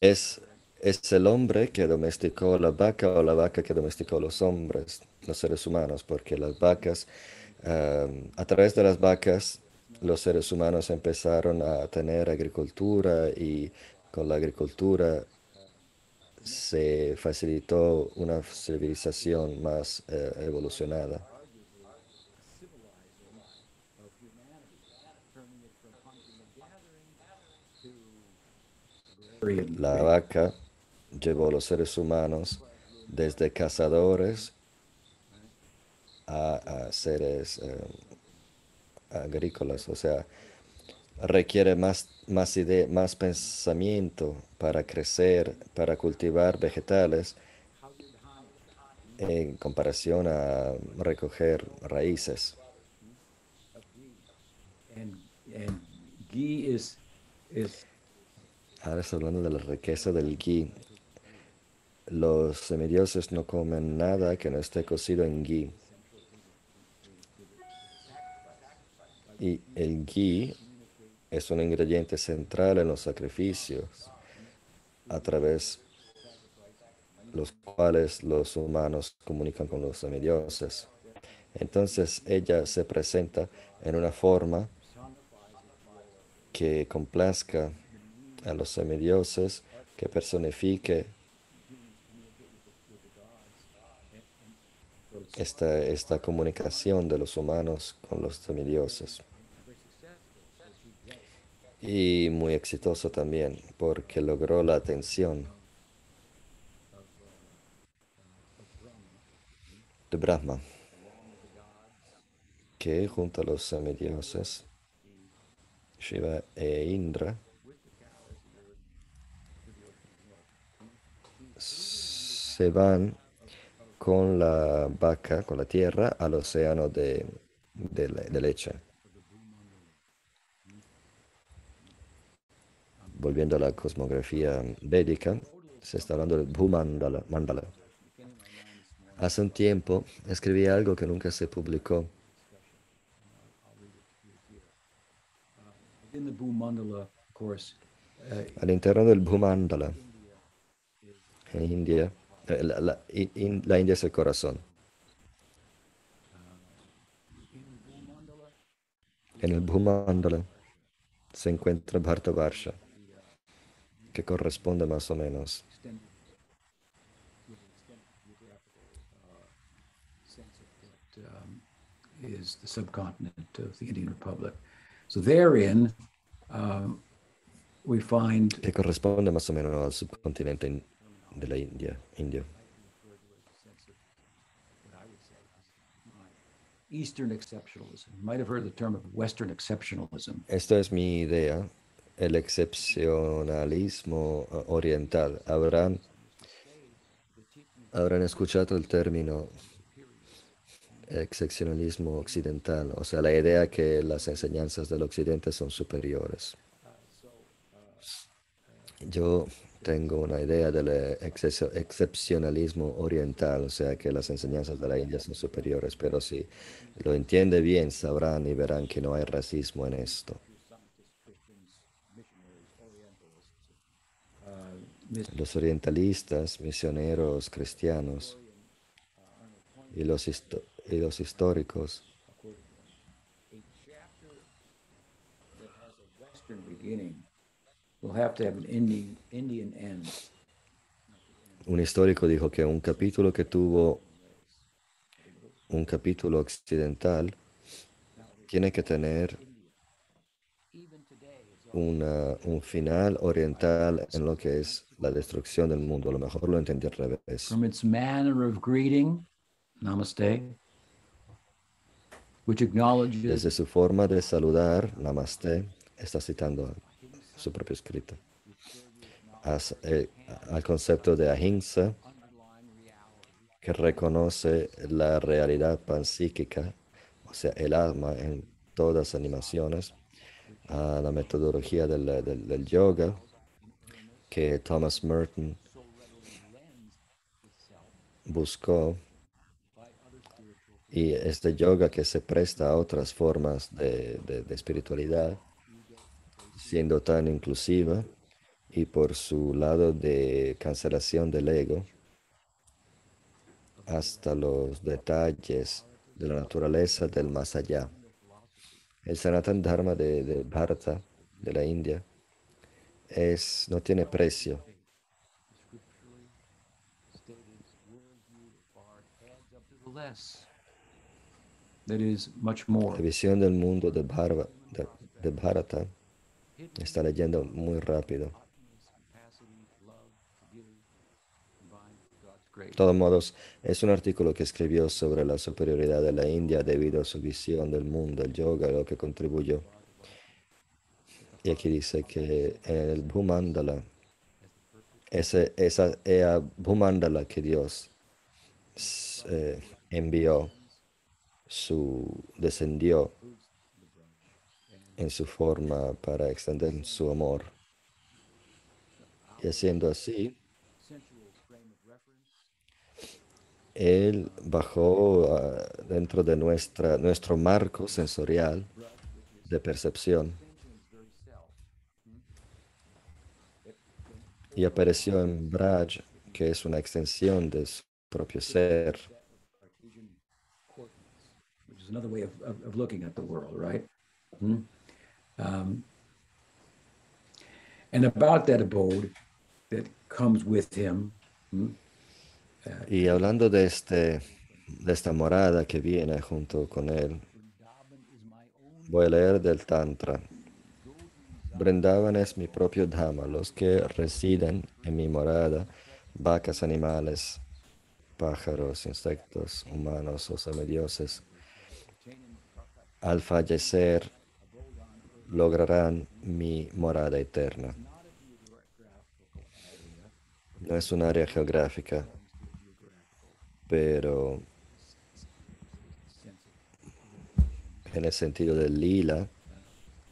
es, es el hombre que domesticó la vaca o la vaca que domesticó los hombres, los seres humanos, porque las vacas, um, a través de las vacas, los seres humanos empezaron a tener agricultura y con la agricultura se facilitó una civilización más eh, evolucionada. La vaca llevó a los seres humanos desde cazadores a, seres eh, agrícolas, o sea, requiere más, más, idea, más pensamiento para crecer, para cultivar vegetales en comparación a recoger raíces. Ahora está hablando de la riqueza del ghee. Los semidioses no comen nada que no esté cocido en ghee. Y el ghee es un ingrediente central en los sacrificios a través los cuales los humanos comunican con los semidioses. Entonces ella se presenta en una forma que complazca a los semidioses, que personifique esta, esta comunicación de los humanos con los semidioses. Y muy exitoso también, porque logró la atención de Brahma, que junto a los semidioses, Shiva e Indra, se van con la vaca, con la tierra, al océano de, de, de leche. Volviendo a la cosmografía védica, se está hablando del Bhumandala. Mandala. Hace un tiempo escribí algo que nunca se publicó. Uh, Al interno del Bhumandala, en India, eh, la, la- in- in- la India es el corazón. En el Bhumandala se encuentra Bhartavarsha, que corresponde más o menos is the subcontinent of the Indian Republic. So therein, um, we find que corresponde más o menos al subcontinente in- de la India, India. Eastern exceptionalism. You might have heard the term of Western exceptionalism. Es mi idea, el excepcionalismo eh, oriental. Habrán, habrán escuchado el término excepcionalismo occidental, o sea, la idea que las enseñanzas del occidente son superiores. Yo tengo una idea del eh, exce- excepcionalismo oriental, o sea, que las enseñanzas de la India son superiores, pero si lo entiende bien, sabrán y verán que no hay racismo en esto. Los orientalistas, misioneros cristianos y los, y los históricos. Un histórico dijo que un capítulo que tuvo un capítulo occidental tiene que tener una- un final oriental en lo que es la destrucción del mundo. A lo mejor lo entendí al revés. From its manner of greeting, namaste, which acknowledges Desde su forma de saludar, Namaste, está citando su propio escrito, as- eh, al concepto de ahimsa, que reconoce la realidad pansíquica, o sea, el alma en todas las animaciones, a la metodología del, del- yoga, que Thomas Merton buscó, y este yoga que se presta a otras formas de- de espiritualidad, siendo tan inclusiva, y por su lado de cancelación del ego, hasta los detalles de la naturaleza del más allá. El Sanatan Dharma de, de Bharata, de la India, es, no tiene precio. La visión del mundo de, Bharva- de, de Bharata está leyendo muy rápido. De todos modos, es un artículo que escribió sobre la superioridad de la India debido a su visión del mundo, el yoga, lo que contribuyó. Y aquí dice que el Bhumandala, ese, esa ea Bhumandala que Dios eh, envió, su, descendió en su forma para extender su amor. Y haciendo así, Él bajó ah, dentro de nuestra, nuestro marco sensorial de percepción y apareció en Braj, que es una extensión de su propio ser. Another way of, of, of looking at the world, right? Hmm? Um, and about that abode that comes with him. Hmm? Y hablando de, este, de esta morada que viene junto con él, voy a leer del Tantra. Brindavan es mi propio Dhamma, los que residen en mi morada, vacas, animales, pájaros, insectos, humanos o semidioses. Al fallecer lograrán mi morada eterna. No es un área geográfica, pero en el sentido del lila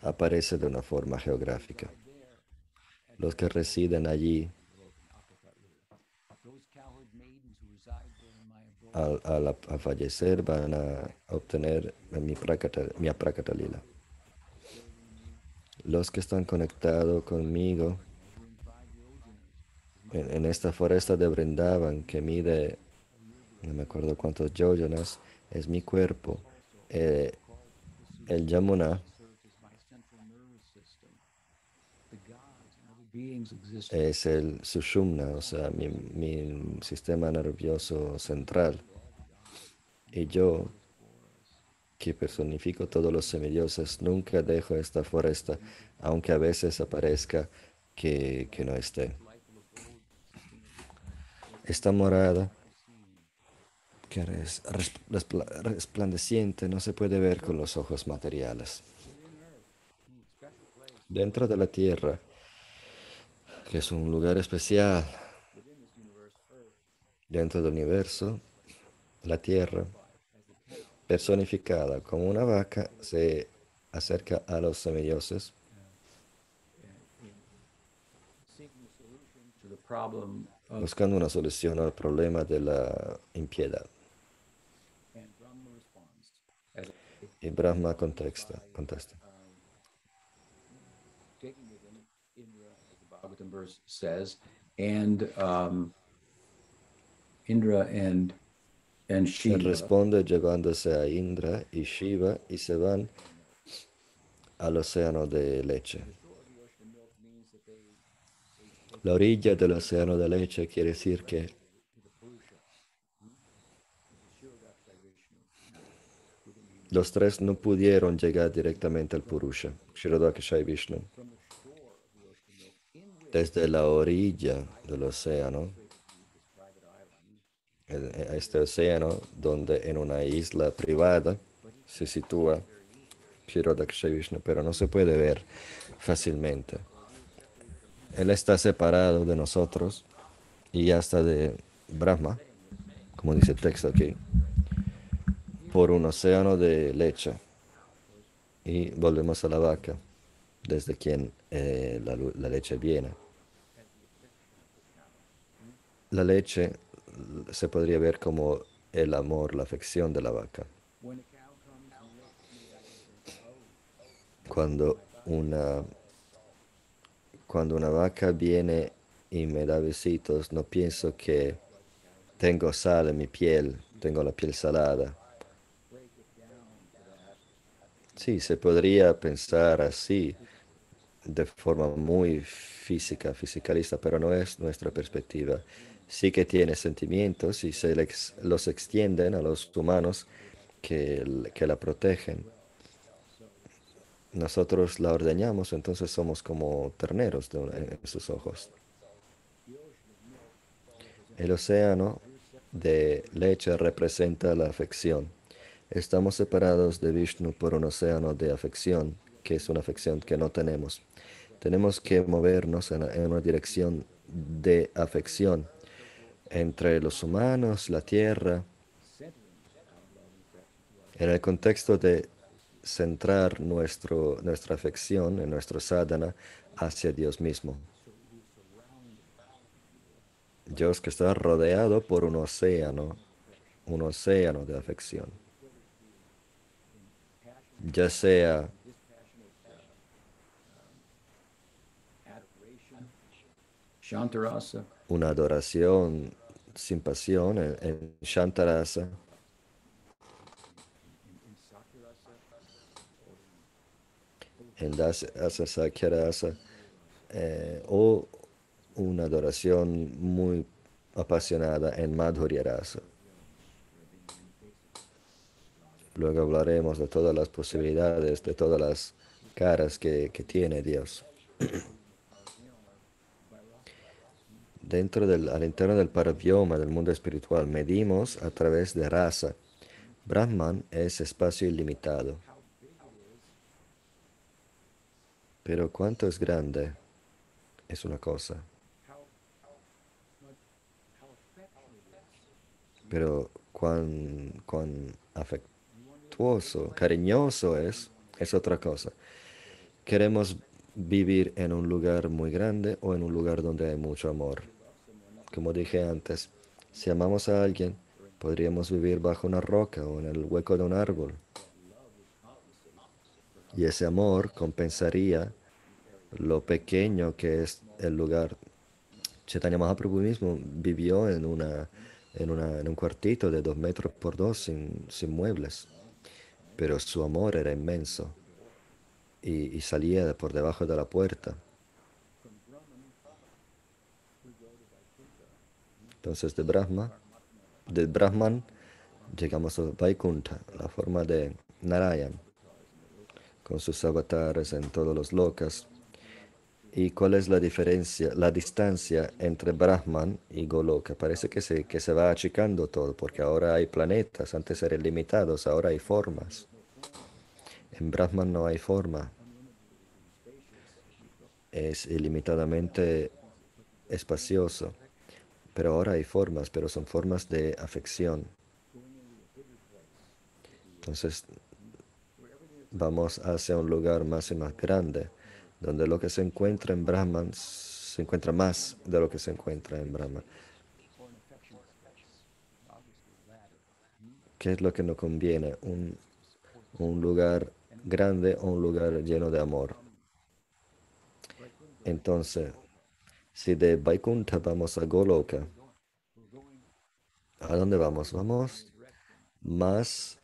aparece de una forma geográfica. Los que residen allí al, fallecer van a obtener mi prakata, mi lila. Los que están conectados conmigo en, en esta foresta de Brindavan que mide no me acuerdo cuántos yojanas, es mi cuerpo. Eh, el Yamuna es el Sushumna, o sea, mi, mi, sistema nervioso central. Y yo, que personifico todos los semidioses, nunca dejo esta foresta, aunque a veces aparezca que, que no esté. Esta morada que es resplandeciente, no se puede ver con los ojos materiales. Dentro de la tierra, que es un lugar especial, dentro del universo, la tierra, personificada como una vaca, se acerca a los semidioses buscando una solución al problema de la impiedad. Y Brahma contesta, contesta. says, and um, Indra and and Shiva. Él responde llevándose a Indra y Shiva y se van al océano de leche. La orilla del océano de leche quiere decir que Los tres no pudieron llegar directamente al Purusha, Kshirodakasha y Vishnu. Desde la orilla del océano, este océano, donde en una isla privada se sitúa Kshirodakasha y Vishnu, pero no se puede ver fácilmente. Él está separado de nosotros y hasta de Brahma, como dice el texto aquí por un océano de leche. Y volvemos a la vaca, desde quien eh, la, leche viene. La leche se podría ver como el amor, la afección de la vaca. Cuando una, cuando una vaca viene y me da besitos, no pienso que tengo sal en mi piel, tengo la piel salada Sí, se podría pensar así de forma muy física, fisicalista, pero no es nuestra perspectiva. Sí que tiene sentimientos y se los extienden a los humanos que, la protegen. Nosotros la ordeñamos, entonces somos como terneros en sus ojos. El océano de leche representa la afección. Estamos separados de Vishnu por un océano de afección, que es una afección que no tenemos. Tenemos que movernos en, una dirección de afección entre los humanos, la tierra, en el contexto de centrar nuestra afección en nuestro sadhana hacia Dios mismo. Dios que está rodeado por un océano, un océano de afección. Ya sea una adoración sin pasión en, en Shantarasa, en Dasa Sakyarasa, eh, o una adoración muy apasionada en Madhurya Rasa. Luego hablaremos de todas las posibilidades, de todas las caras que, que tiene Dios. <clears throat> Dentro del, al interno del parabioma del mundo espiritual, medimos a través de raza. Brahman es espacio ilimitado. Pero cuánto es grande es una cosa. Pero cuán, cuán cariñoso es, es otra cosa. Queremos vivir en un lugar muy grande o en un lugar donde hay mucho amor. Como dije antes, si amamos a alguien, podríamos vivir bajo una roca o en el hueco de un árbol. Y ese amor compensaría lo pequeño que es el lugar. Chaitanya Mahaprabhu mismo vivió en, una, en, una, en un cuartito de dos metros por dos sin muebles, pero su amor era inmenso y, salía de por debajo de la puerta. Entonces de Brahma, de Brahman, llegamos a Vaikuntha, la forma de Narayan, con sus avatares en todos los lokas. ¿Y cuál es la diferencia, la distancia entre Brahman y Goloka? Parece que se, que se va achicando todo, porque ahora hay planetas, antes eran limitados, ahora hay formas. En Brahman no hay forma. Es ilimitadamente espacioso. Pero ahora hay formas, pero son formas de afección. Entonces, vamos hacia un lugar más y más grande, donde lo que se encuentra en Brahman se encuentra más de lo que se encuentra en Brahman. ¿Qué es lo que nos conviene? Un, un lugar grande o un lugar lleno de amor. Entonces, si de Vaikuntha vamos a Goloka, ¿a dónde vamos? Vamos más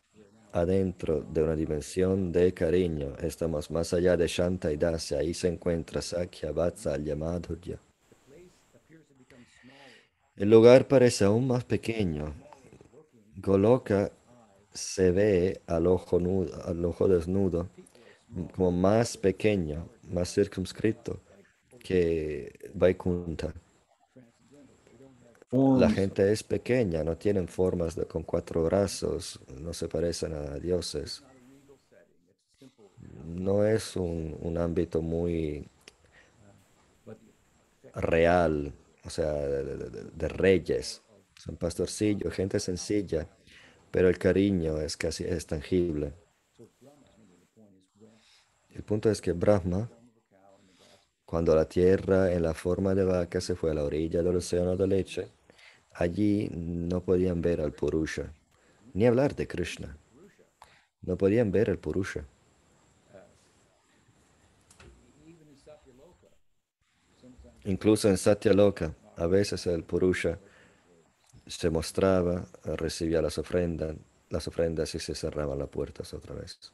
adentro de una dimensión de cariño. Estamos más allá de Shanta y Dasya. Ahí se encuentra Sakya, Vatsalya, Madhurya. El lugar parece aún más pequeño. Goloka se ve al ojo, nudo, al ojo desnudo como más pequeño, más circunscrito que Vaikuntha. La gente es pequeña, no tienen formas de, con cuatro brazos, no se parecen a dioses. No es un, un ámbito muy real, o sea, de, de, de, reyes. Son pastorcillos, gente sencilla, pero el cariño es casi es tangible. El punto es que Brahma, cuando la tierra en la forma de vaca se fue a la orilla del océano de leche, allí no podían ver al Purusha, ni hablar de Krishna. No podían ver al Purusha. Incluso en Satyaloka, a veces el Purusha se mostraba, recibía las ofrendas, las ofrendas y se cerraban las puertas otra vez.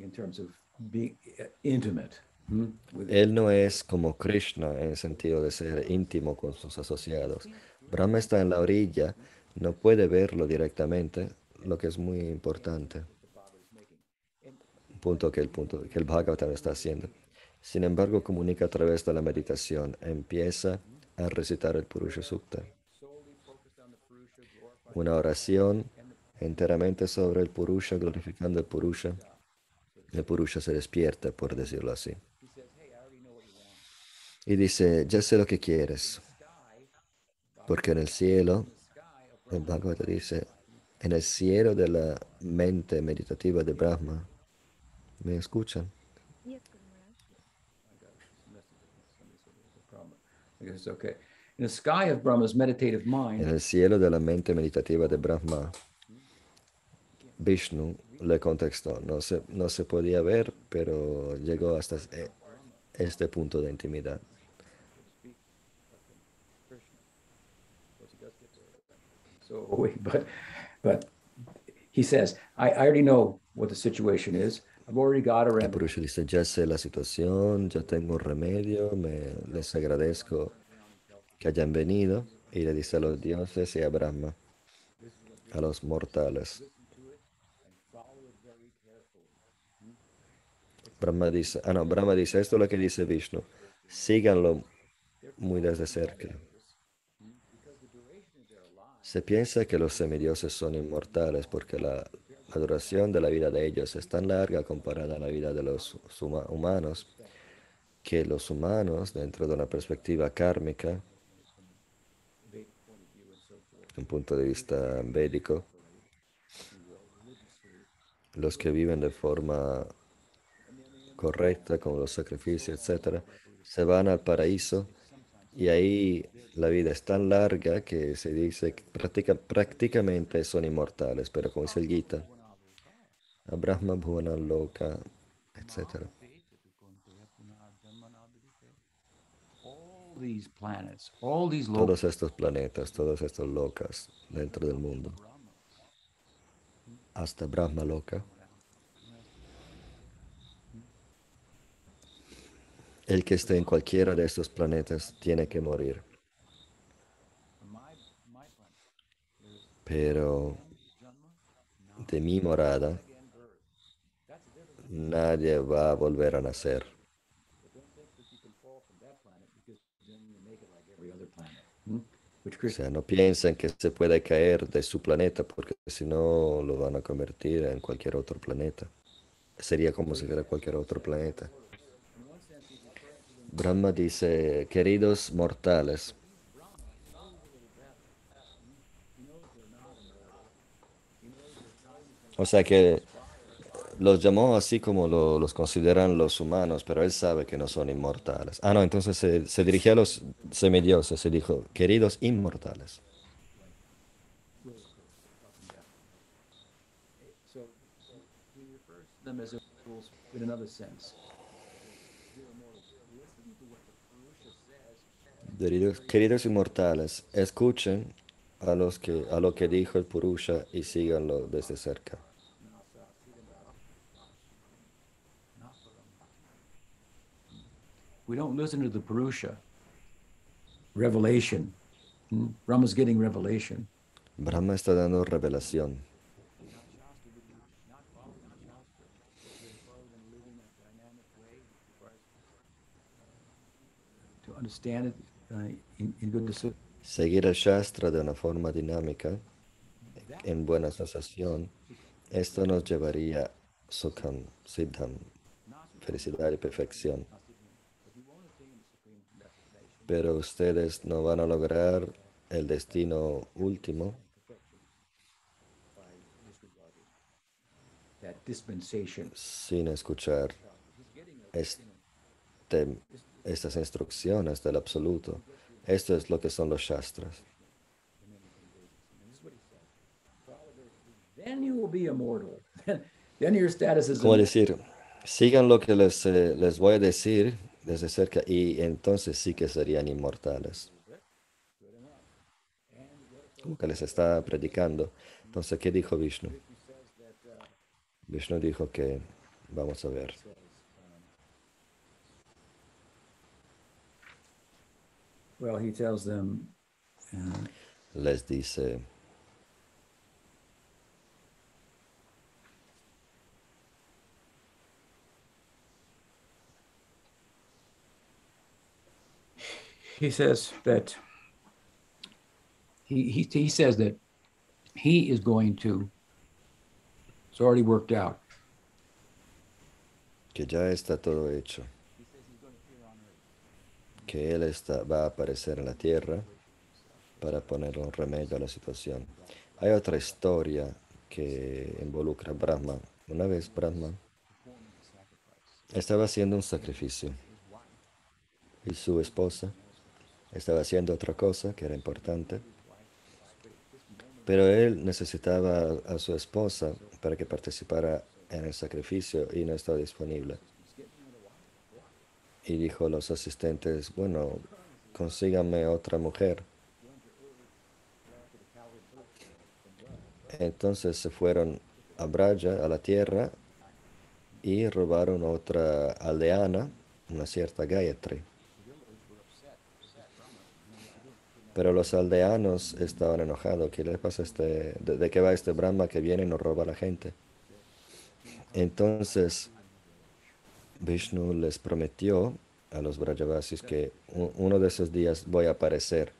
in terms of being intimate. Él no es como Krishna en el sentido de ser íntimo con sus asociados. Brahma está en la orilla, no puede verlo directamente, lo que es muy importante. Un punto que el, punto, que el Bhagavatam está haciendo. Sin embargo, comunica a través de la meditación. Empieza a recitar el Purusha Sukta. Una oración enteramente sobre el Purusha, glorificando el Purusha. El Purusha se despierta, por decirlo así. Y dice, ya sé lo que quieres. Porque en el cielo, el Bhagavata dice, en el cielo de la mente meditativa de Brahma, ¿me escuchan? En el cielo de la mente meditativa de Brahma, Vishnu le contestó, no se, no se podía ver, pero llegó hasta este punto de intimidad. So <laughs> wait, but but he says, I, I already know what the situation is. I've already got a El remedy. Purusha dice, ya sé la situación, ya tengo un remedio, me, les agradezco que hayan venido. Y le dice a los dioses y a Brahma, a los mortales. Brahma dice, ah no, Brahma dice, esto es lo que dice Vishnu, síganlo muy desde cerca. Se piensa que los semidioses son inmortales porque la, duración de la vida de ellos es tan larga comparada a la vida de los huma- humanos que los humanos, dentro de una perspectiva kármica, un punto de vista védico, los que viven de forma correcta, con los sacrificios, etc., se van al paraíso y ahí la vida es tan larga que se dice que práctica- prácticamente son inmortales, pero como dice el Gita, Brahma Bhuvana Loka, etc. Todos estos planetas, todos estos locas dentro del mundo, hasta Brahma Loka. El que esté en cualquiera de estos planetas tiene que morir. Pero de mi morada nadie va a volver a nacer. O no piensen que se puede caer de su planeta porque si no lo van a convertir en cualquier otro planeta. Sería como si fuera cualquier otro planeta. Brahma dice, queridos mortales, o sea que los llamó así como lo- los consideran los humanos, pero él sabe que no son inmortales. Ah, no, entonces se, se dirigió a los semidioses y dijo, queridos inmortales. So he refers to them as immortals in another sense. Queridos, queridos inmortales, escuchen a, los que, a lo que dijo el Purusha y síganlo desde cerca. We don't listen to the Purusha. Revelation. hmm? Brahma's getting revelation. Brahma está dando revelación. To understand it Seguir el Shastra de una forma dinámica, en buena asociación, esto nos llevaría a Sukham, Siddham, felicidad y perfección. Pero ustedes no van a lograr el destino último sin escuchar este- estas instrucciones del absoluto. Esto es lo que son los Shastras. <laughs> Como decir, sigan lo que les, eh, les voy a decir desde cerca y entonces sí que serían inmortales. Como que les está predicando. Entonces, ¿qué dijo Vishnu? Vishnu dijo que, vamos a ver, Well, he tells them, uh, les dice, he says that he, he, he says that he is going to, it's already worked out. Que ya está todo hecho. Que Él está, va a aparecer en la tierra para poner un remedio a la situación. Hay otra historia que involucra a Brahma. Una vez Brahma estaba haciendo un sacrificio y su esposa estaba haciendo otra cosa que era importante, pero él necesitaba a su esposa para que participara en el sacrificio y no estaba disponible. Y dijo a los asistentes, bueno, consíganme otra mujer. Entonces se fueron a Braja, a la tierra, y robaron otra aldeana, una cierta Gayatri. Pero los aldeanos estaban enojados. ¿Qué le pasa este? ¿De, qué va este Brahma que viene y nos roba a la gente? Entonces, Vishnu les prometió a los Brajavasis que uno de esos días voy a aparecer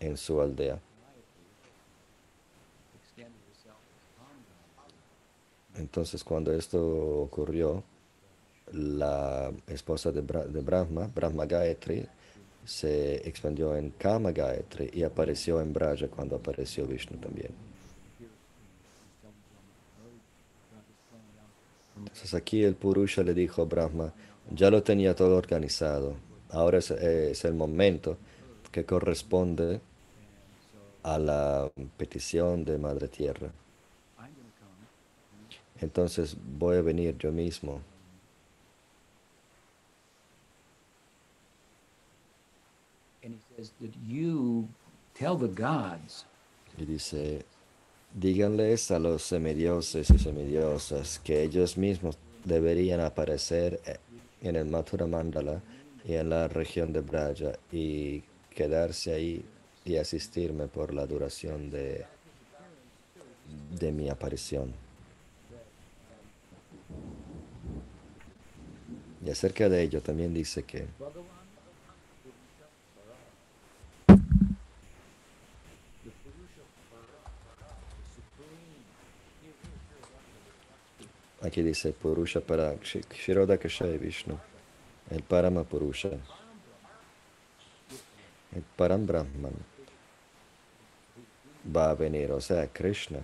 en su aldea. Entonces, cuando esto ocurrió, la esposa de, de Brahma, Brahma Gayatri, se expandió en Kama Gayatri y apareció en Braja cuando apareció Vishnu también. Entonces aquí el Purusha le dijo a Brahma, ya lo tenía todo organizado, ahora es, es el momento que corresponde a la petición de Madre Tierra. Entonces voy a venir yo mismo Y dice, díganles a los semidioses y semidiosas que ellos mismos deberían aparecer eh, en el Mathura Mandala y en la región de Braja y quedarse ahí y asistirme por la duración de, de mi aparición. Y acerca de ello también dice que Aquí dice Purusha para Shiroda Kashaya Vishnu, el Parama Purusha, el Param Brahman va a venir, o sea, Krishna.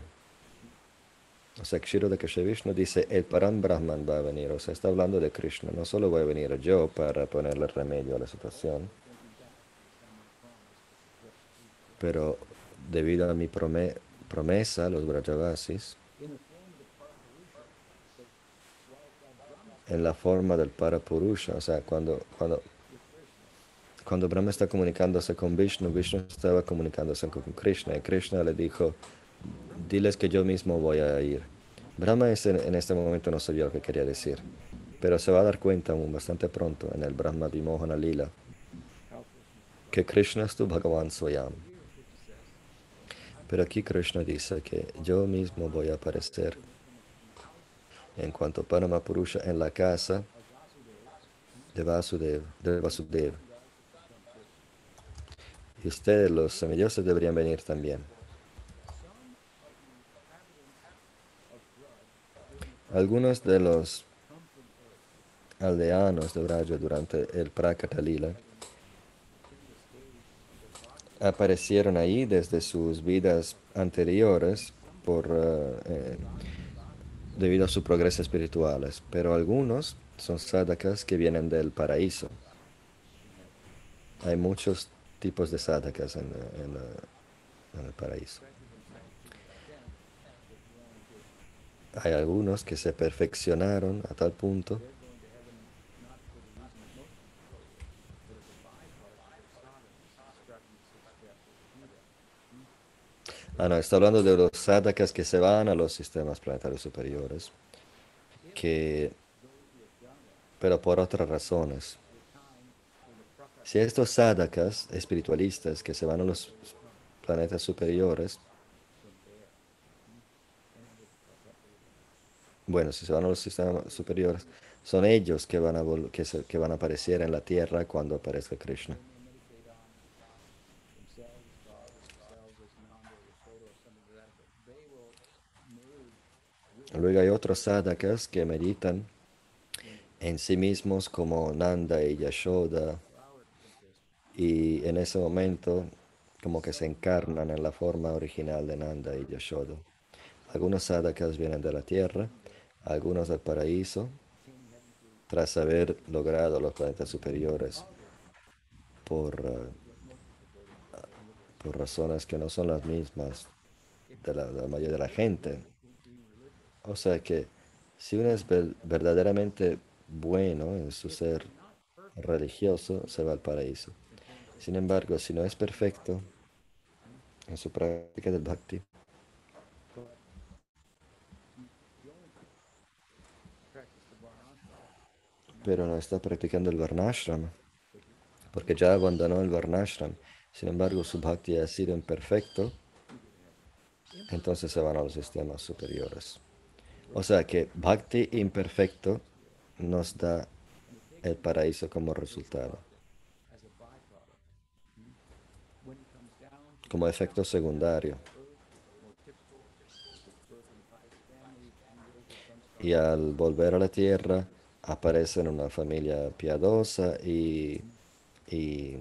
O sea, Shiroda Kashaya Vishnu dice el Param Brahman va a venir, o sea, está hablando de Krishna. No solo voy a venir yo para ponerle remedio a la situación, pero debido a mi promesa, los Brajavasis, en la forma del Parapurusha, o sea, cuando, cuando, cuando Brahma está comunicándose con Vishnu, Vishnu estaba comunicándose con Krishna y Krishna le dijo, diles que yo mismo voy a ir. Brahma en este momento no sabía lo que quería decir, pero se va a dar cuenta bastante pronto en el Brahma Vimohana Lila que Krishna es tu Bhagavan Swayam. Pero aquí Krishna dice que yo mismo voy a aparecer en cuanto a Panama Purusha en la casa de Vasudev, de Vasudev. Y ustedes, los semidioses, deberían venir también. Algunos de los aldeanos de Braja durante el Prakatalila aparecieron ahí desde sus vidas anteriores por uh, debido a su progreso espirituales, pero algunos son sadhakas que vienen del paraíso. Hay muchos tipos de sadhakas en, en el paraíso. Hay algunos que se perfeccionaron a tal punto Ah, no, está hablando de los sadhakas que se van a los sistemas planetarios superiores, que, pero por otras razones. Si estos sadhakas espiritualistas que se van a los planetas superiores, bueno, si se van a los sistemas superiores, son ellos que van a, que, que van a aparecer en la tierra cuando aparezca Krishna. Luego hay otros sadhakas que meditan en sí mismos como Nanda y Yashoda y en ese momento como que se encarnan en la forma original de Nanda y Yashoda. Algunos sadhakas vienen de la tierra, algunos del paraíso, tras haber logrado los planetas superiores por, uh, por razones que no son las mismas de la mayoría de la gente. O sea que si uno es verdaderamente bueno en su ser religioso, se va al paraíso. Sin embargo, si no es perfecto en su práctica del bhakti, pero no está practicando el varnashram, porque ya abandonó el varnashram, sin embargo su bhakti ha sido imperfecto, entonces se van a los sistemas superiores. O sea que bhakti imperfecto nos da el paraíso como resultado. Como efecto secundario. Y al volver a la tierra, aparece en una familia piadosa y, y,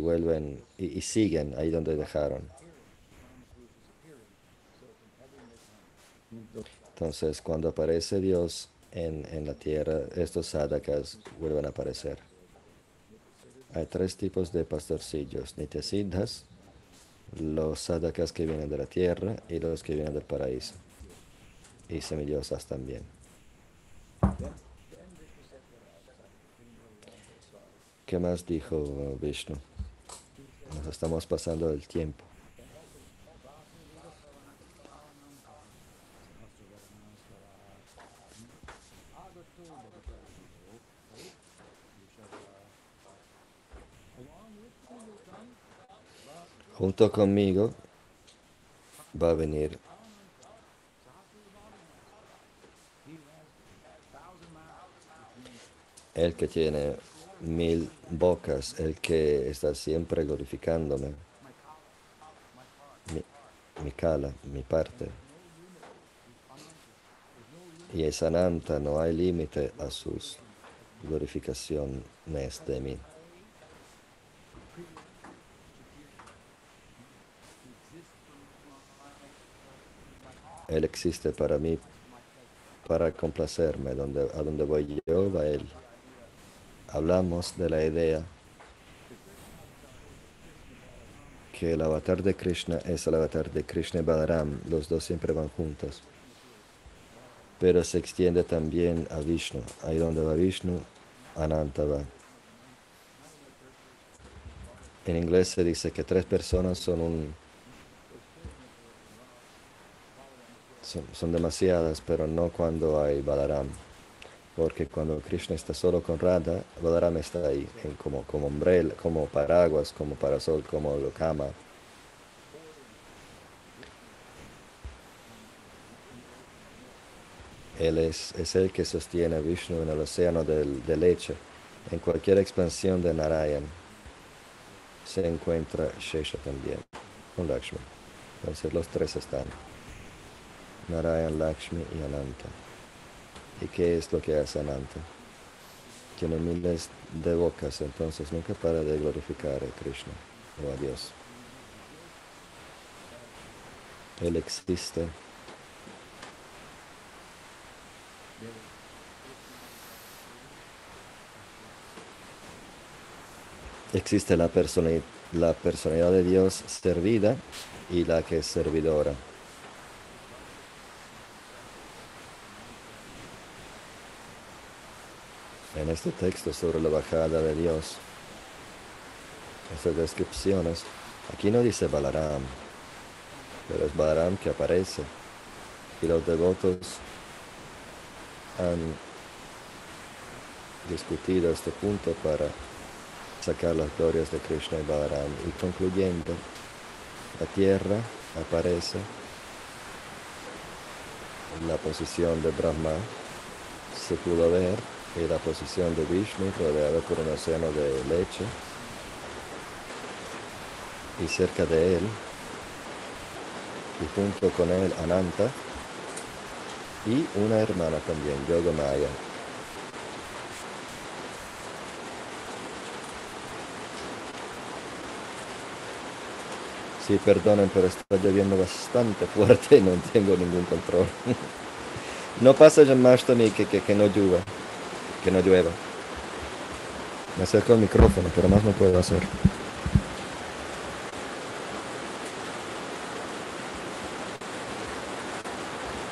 vuelven y siguen ahí donde dejaron. Entonces, cuando aparece Dios en, la tierra, estos sadhakas vuelven a aparecer. Hay tres tipos de pastorcillos, nityasiddhas, los sadhakas que vienen de la tierra y los que vienen del paraíso, y semillosas también. ¿Qué más dijo Vishnu? Nos estamos pasando el tiempo. Junto conmigo va a venir el que tiene mil bocas, el que está siempre glorificándome, mi, mi cala, mi parte. Y es Ananta, no hay límite a sus glorificaciones de mí. Él existe para mí, para complacerme. Donde, a donde voy yo, va Él. Hablamos de la idea que el avatar de Krishna es el avatar de Krishna y Balaram. Los dos siempre van juntos. Pero se extiende también a Vishnu. Ahí donde va Vishnu, Ananta va. En inglés se dice que tres personas son un son, demasiadas, pero no cuando hay Balaram. Porque cuando Krishna está solo con Radha, Balaram está ahí, en como, como umbrella, como paraguas, como parasol, como lokama. Él es, es, el que sostiene a Vishnu en el océano de leche. En cualquier expansión de Narayan se encuentra Shesha también, con Lakshmi. Entonces los tres están. Narayan, Lakshmi y Ananta. ¿Y qué es lo que hace Ananta? Tiene miles de bocas, entonces nunca para de glorificar a Krishna o a Dios. Él existe. Existe la, la personalidad de Dios servida y la que es servidora. En este texto sobre la bajada de Dios, estas descripciones, aquí no dice Balaram, pero es Balaram que aparece. Y los devotos han discutido este punto para sacar las glorias de Krishna y Balaram. Y concluyendo, la tierra aparece en la posición de Brahma, se pudo ver y la posición de Vishnu rodeado por un océano de leche. Y cerca de él y junto con él Ananta y una hermana también, Yogamaya. Sí, perdonen, pero está lloviendo bastante fuerte y no tengo ningún control. <laughs> no pasa Janmashtami que, que, que no llueva, que no llueva. Me acerco al micrófono, pero más no puedo hacer.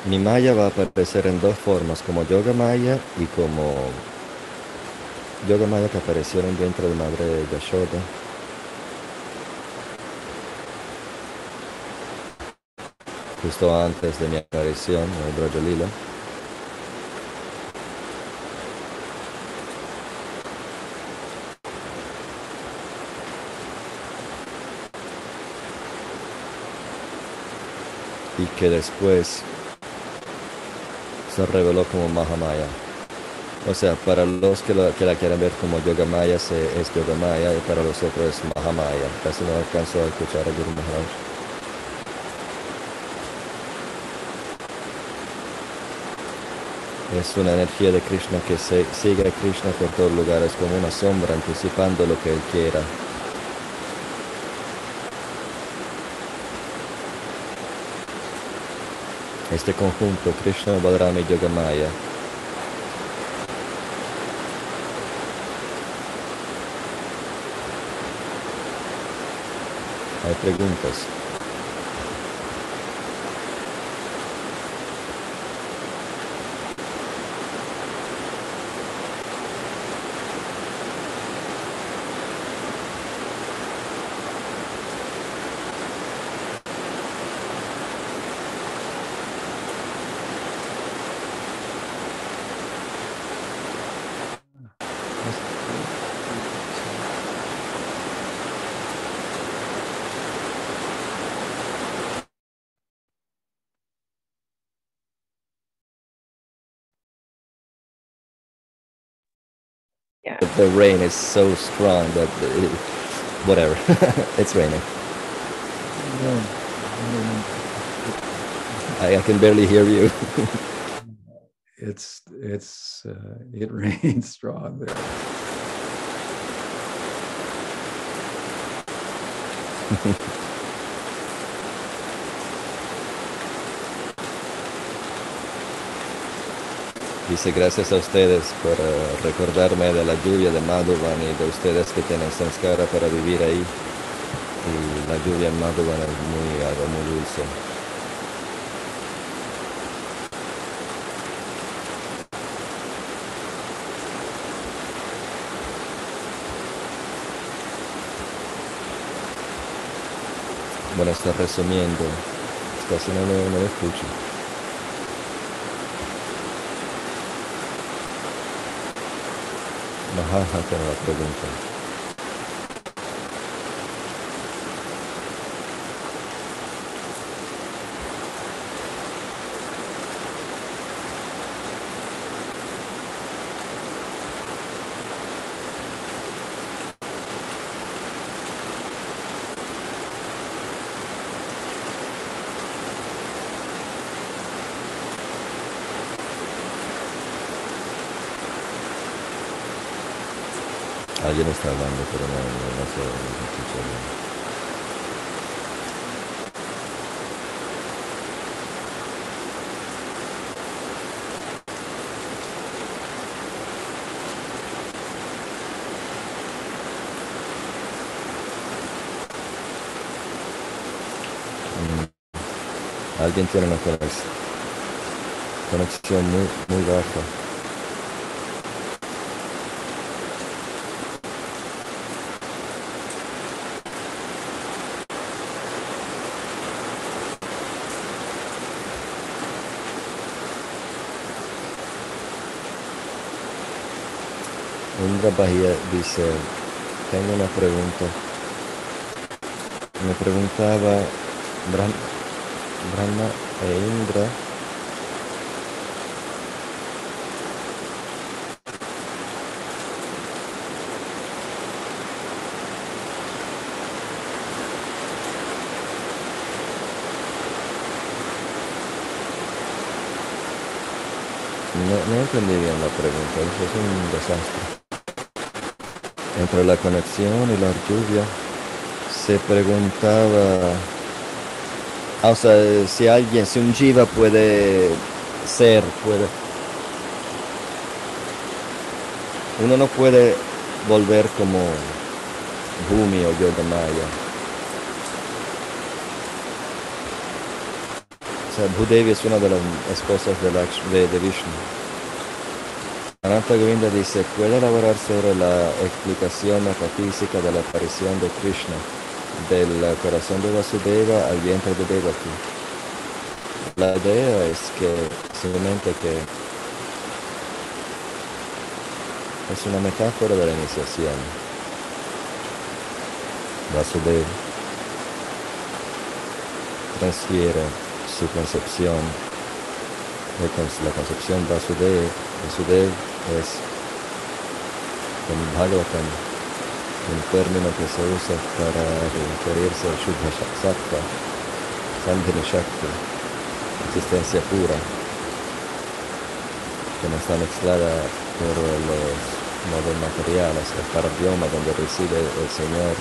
Mi Maya va a aparecer en dos formas, como Yoga Maya y como Yoga Maya que el vientre de madre de Yashoda. Justo antes de mi aparición el Brajalila. Y que después se reveló como Mahamaya. O sea, para los que la, que la quieren ver como Yogamaya se, es Yogamaya y para los otros es Mahamaya. Casi no alcanzo a escuchar a Guru Maharaj. Es una energía de Krishna que se, sigue a Krishna por todos lugares como una sombra anticipando lo que él quiera. Este conjunto Krishna, Balarama y Yogamaya Hay preguntas. The rain is so strong that it, whatever, <laughs> it's raining. I, I can barely hear you. <laughs> It's it's uh, it <laughs> rains strong there. Dice gracias a ustedes por eh, recordarme de la lluvia de Madhuban y de ustedes que tienen samskara para vivir ahí. Y la lluvia en Madhuban es muy muy dulce. Bueno, está resumiendo. Casi no lo, no lo escucho. Ajá, que me la pregunta. Alguien está hablando, pero no, no, no se, no se escucha bien. Alguien tiene una conex- conexión muy, muy baja. Indra Bahía dice, tengo una pregunta. Me preguntaba e Indra No, no, entendí bien la pregunta, eso es un desastre. Entre la conexión y la lluvia, se preguntaba o sea, si alguien, si un jiva puede ser, puede... Uno no puede volver como Bhumi o Yogamaya. O sea, Bhudevi es una de las esposas de, Laksh- de, de Vishnu. Ananta Govinda dice, puede elaborar sobre la explicación metafísica de la aparición de Krishna, del corazón de Vasudeva al vientre de Devaki. La idea es que simplemente que es una metáfora de la iniciación. Vasudeva transfiere su concepción, la concepción Vasudev, Vasudev es en Bhagavatam un término que se usa para referirse al Shuddha Shak- Sattva, Sandhini Shakti, existencia pura, que no está mezclada por los modos materiales, el parabioma donde reside el Señor.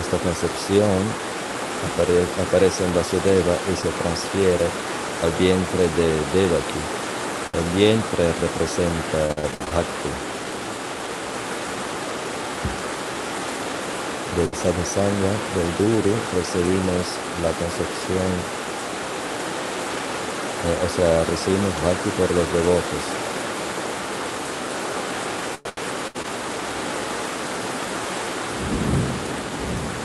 Esta concepción apare- aparece en Vasudeva y se transfiere al vientre de Devaki. El vientre representa Bhakti. Del Sadhasanga, del Guru, recibimos la concepción, eh, o sea, recibimos Bhakti por los devotos.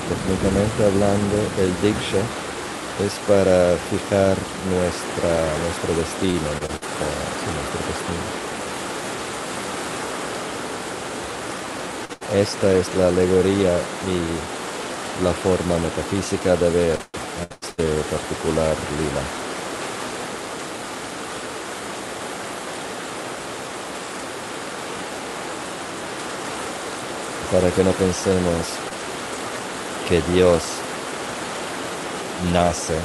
Técnicamente hablando, el Diksha es para fijar nuestra, nuestro destino, nuestra, nuestro destino. Esta es la alegoría y la forma metafísica de ver este particular lila. Para que no pensemos que Dios nace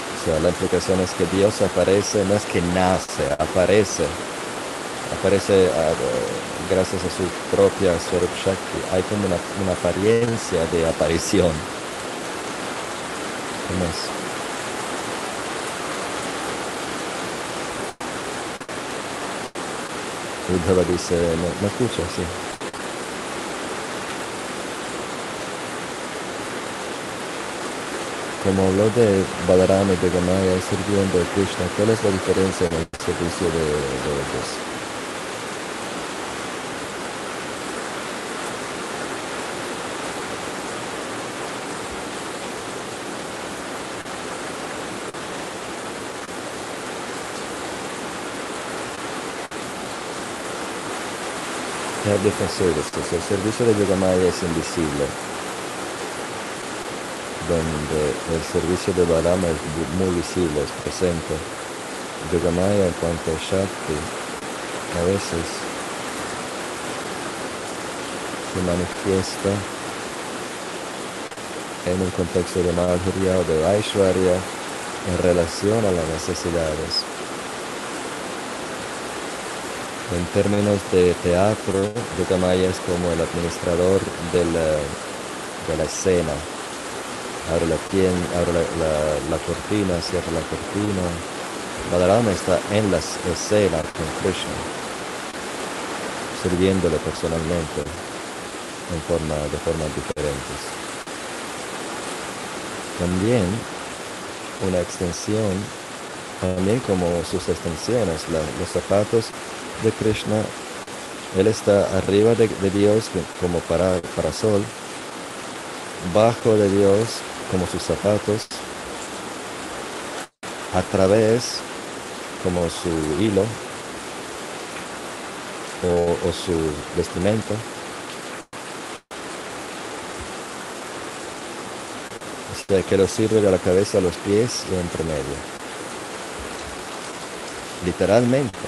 O la implicación es que Dios aparece, no es que nace, aparece. Aparece ah, gracias a su propia Swarup Shakti. Hay como una, una apariencia de aparición. ¿Cómo es? Uddhava dice, no, no escucha, sí. Como habló de Balarama y de Gamaya sirviendo a Krishna, ¿cuál es la diferencia en el servicio de? They have different services. El servicio de Yogamaya es invisible, donde el servicio de Balama es muy visible, es presente. Yogamaya en cuanto a Shakti, a veces se manifiesta en un contexto de Madhurya o de Aishwarya en relación a las necesidades. En términos de teatro, Yogamaya es como el administrador de la escena. Abre la, tien, abre la, la- la cortina, cierra la cortina. Balarama está en la escena con Krishna, sirviéndole personalmente en forma, de formas diferentes. También una extensión, también como sus extensiones, los zapatos de Krishna, él está arriba de, de Dios como para, parasol, bajo de Dios como sus zapatos, a través como su hilo o, su vestimenta. Que lo sirve de la cabeza a los pies y entre medio. Literalmente,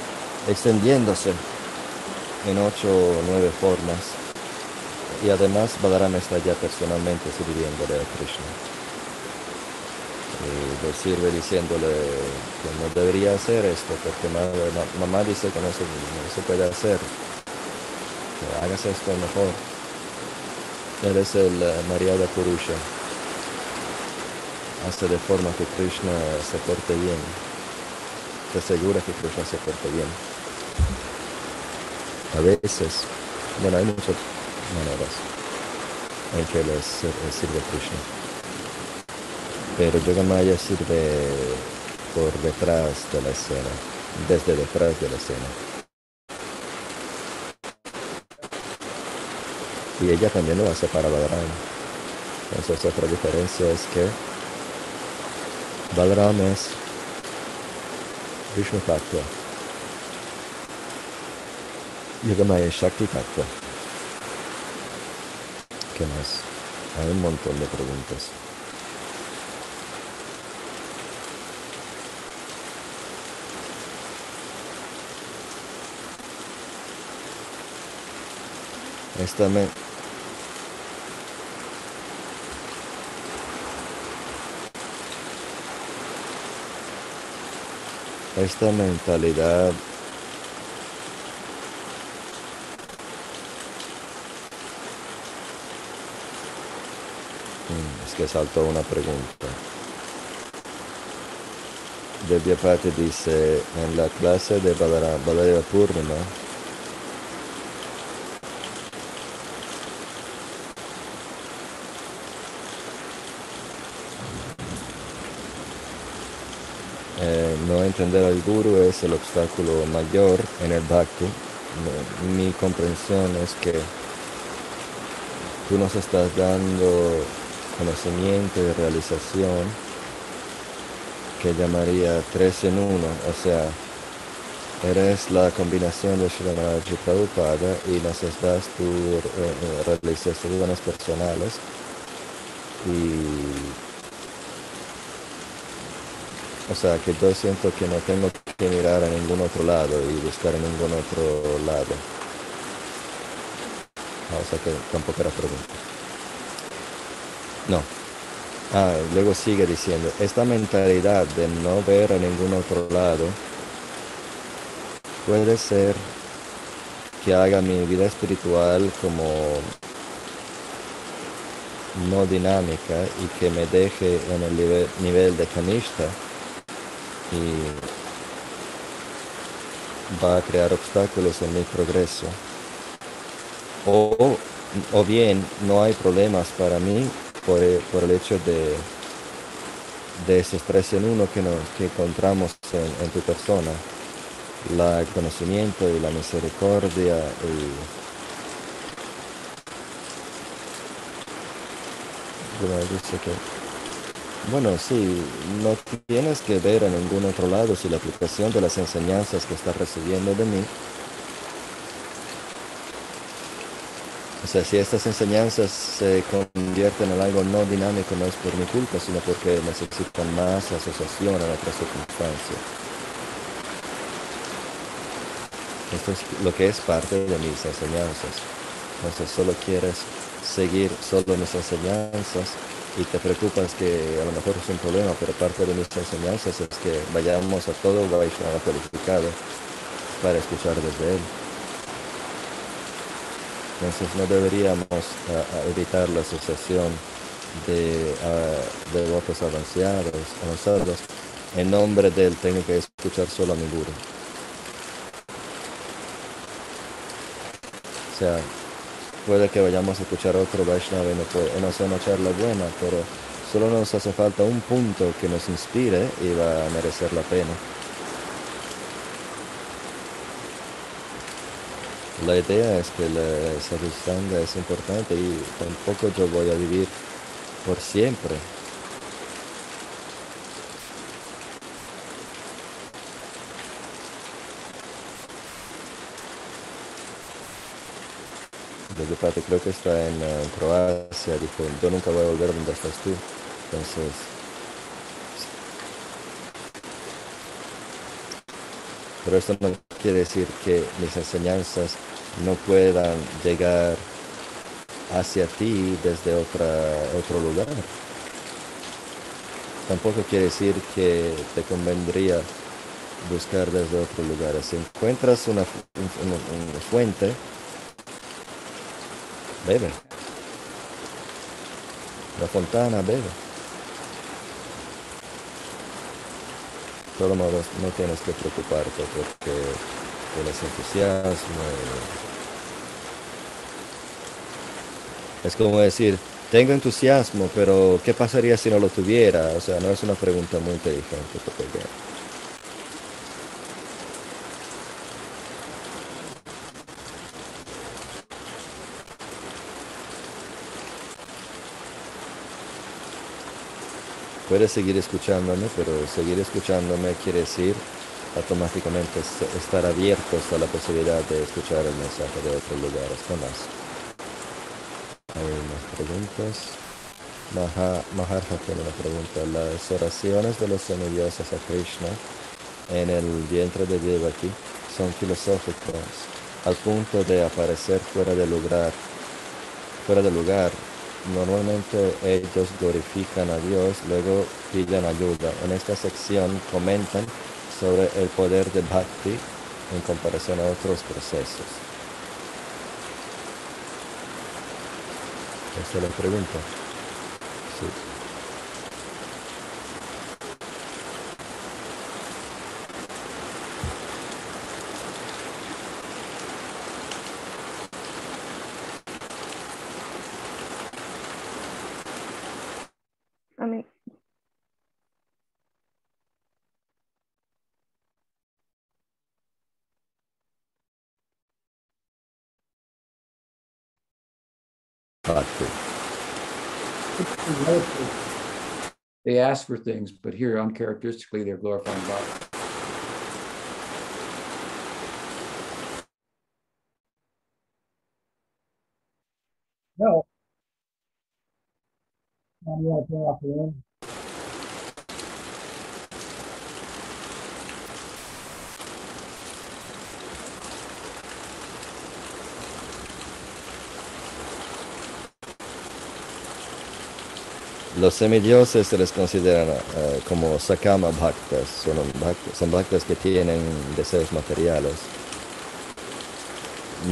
extendiéndose en ocho o nueve formas y además Balarama está ya personalmente sirviéndole a Krishna. Le sirve diciéndole que no debería hacer esto porque mamá dice que no se, puede hacer. Que hagas esto mejor. Él es el María de Purusha. Hace de forma que Krishna se porte bien. Se asegura que Krishna se porte bien. A veces, bueno, hay muchas maneras en que les sirve Krishna. Pero Yogamaya sirve por detrás de la escena, desde detrás de la escena. Y ella también lo hace para Balaram. Entonces otra diferencia es que Balaram es Vishnu Tattva. Yogamaya es Shakti Tattva. ¿Qué más? Hay un montón de preguntas. Esta me... Esta mentalidad que saltó una pregunta. Devyapati dice en la clase de Baladeva Purnima eh, no entender al guru es el obstáculo mayor en el bhakti. Mi comprensión es que tú nos estás dando conocimiento y realización que llamaría tres en uno, o sea, eres la combinación de Sri Prabhupada y necesitas tu eh, eh, realizaciones personales o sea que yo siento que no tengo que mirar a ningún otro lado y buscar en ningún otro lado. o sea que tampoco era pregunta. No. Ah, luego sigue diciendo, esta mentalidad de no ver a ningún otro lado puede ser que haga mi vida espiritual como no dinámica y que me deje en el nivel, nivel de canista y va a crear obstáculos en mi progreso. O, o bien no hay problemas para mí por el, hecho de, de esos tres en uno que, nos, que encontramos en, tu persona, la conocimiento y la misericordia y dice que bueno, sí, no tienes que ver en ningún otro lado si la aplicación de las enseñanzas que estás recibiendo de mí O sea, si estas enseñanzas se convierten en algo no dinámico, no es por mi culpa, sino porque necesitan más asociación en otras circunstancias. Esto es lo que es parte de mis enseñanzas. Entonces solo quieres seguir solo mis enseñanzas y te preocupas que a lo mejor es un problema, pero parte de mis enseñanzas es que vayamos a todo Vaishnava cualificado para escuchar desde él. Entonces no deberíamos evitar la asociación de, votos avanzados, avanzados en nombre del tengo que escuchar solo a mi guru. O sea, puede que vayamos a escuchar otro Vaishnava y no, puede, no sea una charla buena, pero solo nos hace falta un punto que nos inspire y va a merecer la pena. La idea es que la sadhusanga es importante y tampoco yo voy a vivir por siempre. Desde parte creo que está en eh, Croacia, dijo, yo nunca voy a volver donde estás tú. Entonces, pero esto no quiere decir que mis enseñanzas no puedan llegar hacia ti desde otra, otro lugar. Tampoco quiere decir que te convendría buscar desde otro lugar. Si encuentras una fuente, bebe. La fontana, bebe. De todos modos, no tienes que preocuparte porque tienes entusiasmo. Es como decir, tengo entusiasmo, pero ¿qué pasaría si no lo tuviera? O sea, no es una pregunta muy inteligente. Porque... Puedes seguir escuchándome, pero seguir escuchándome quiere decir automáticamente estar abiertos a la posibilidad de escuchar el mensaje de otros lugares. más? Hay unas preguntas. Maharja tiene una pregunta. Las oraciones de los semidioses a Krishna en el vientre de Devaki son filosóficos al punto de aparecer fuera de lugar. Fuera de lugar. Normalmente ellos glorifican a Dios, luego piden ayuda. En esta sección comentan sobre el poder de Bhakti en comparación a otros procesos. Esa es la pregunta. Sí. They ask for things, but here uncharacteristically they're glorifying God. No. Los semidioses se les consideran eh, como sakama bhaktas, son, bhaktas, que tienen deseos materiales.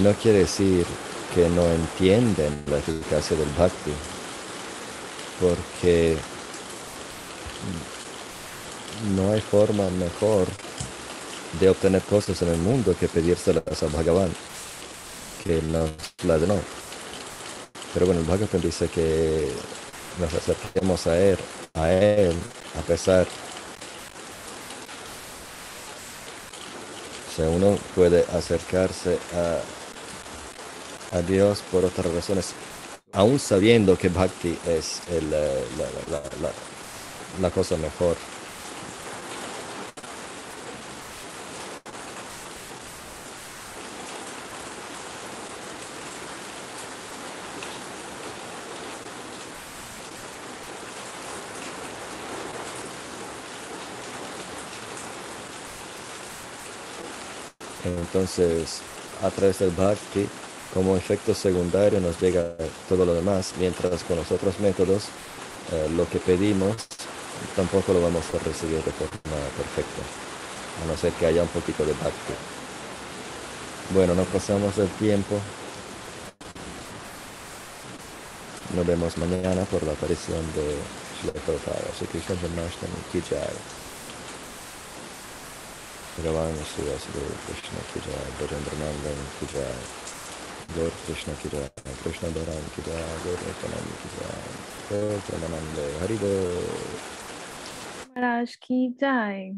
No quiere decir que no entienden la eficacia del bhakti, porque no hay forma mejor de obtener cosas en el mundo que pedírselas a Bhagavan, que nos la no. Pero bueno, el Bhagavan dice que nos acerquemos a Él, a Él, a pesar. O sea, uno puede acercarse a, a Dios por otras razones, aún sabiendo que Bhakti es el, eh, la, la, la, la cosa mejor. Entonces, a través del bhakti, como efecto secundario nos llega todo lo demás, mientras con los otros métodos, eh, lo que pedimos tampoco lo vamos a recibir de forma perfecta, a no ser que haya un poquito de bhakti. Bueno, nos pasamos el tiempo. Nos vemos mañana por la aparición de Shri Prabhupada. Janmashtami Ki भगवान श्री वासुदेव कृष्ण की जय बजेंद्र नंदन की जय गौर कृष्ण की जय कृष्ण बलराम की जय गौर नित्यानंद की जय गौर प्रेमानंद हरिदेव महाराज की जय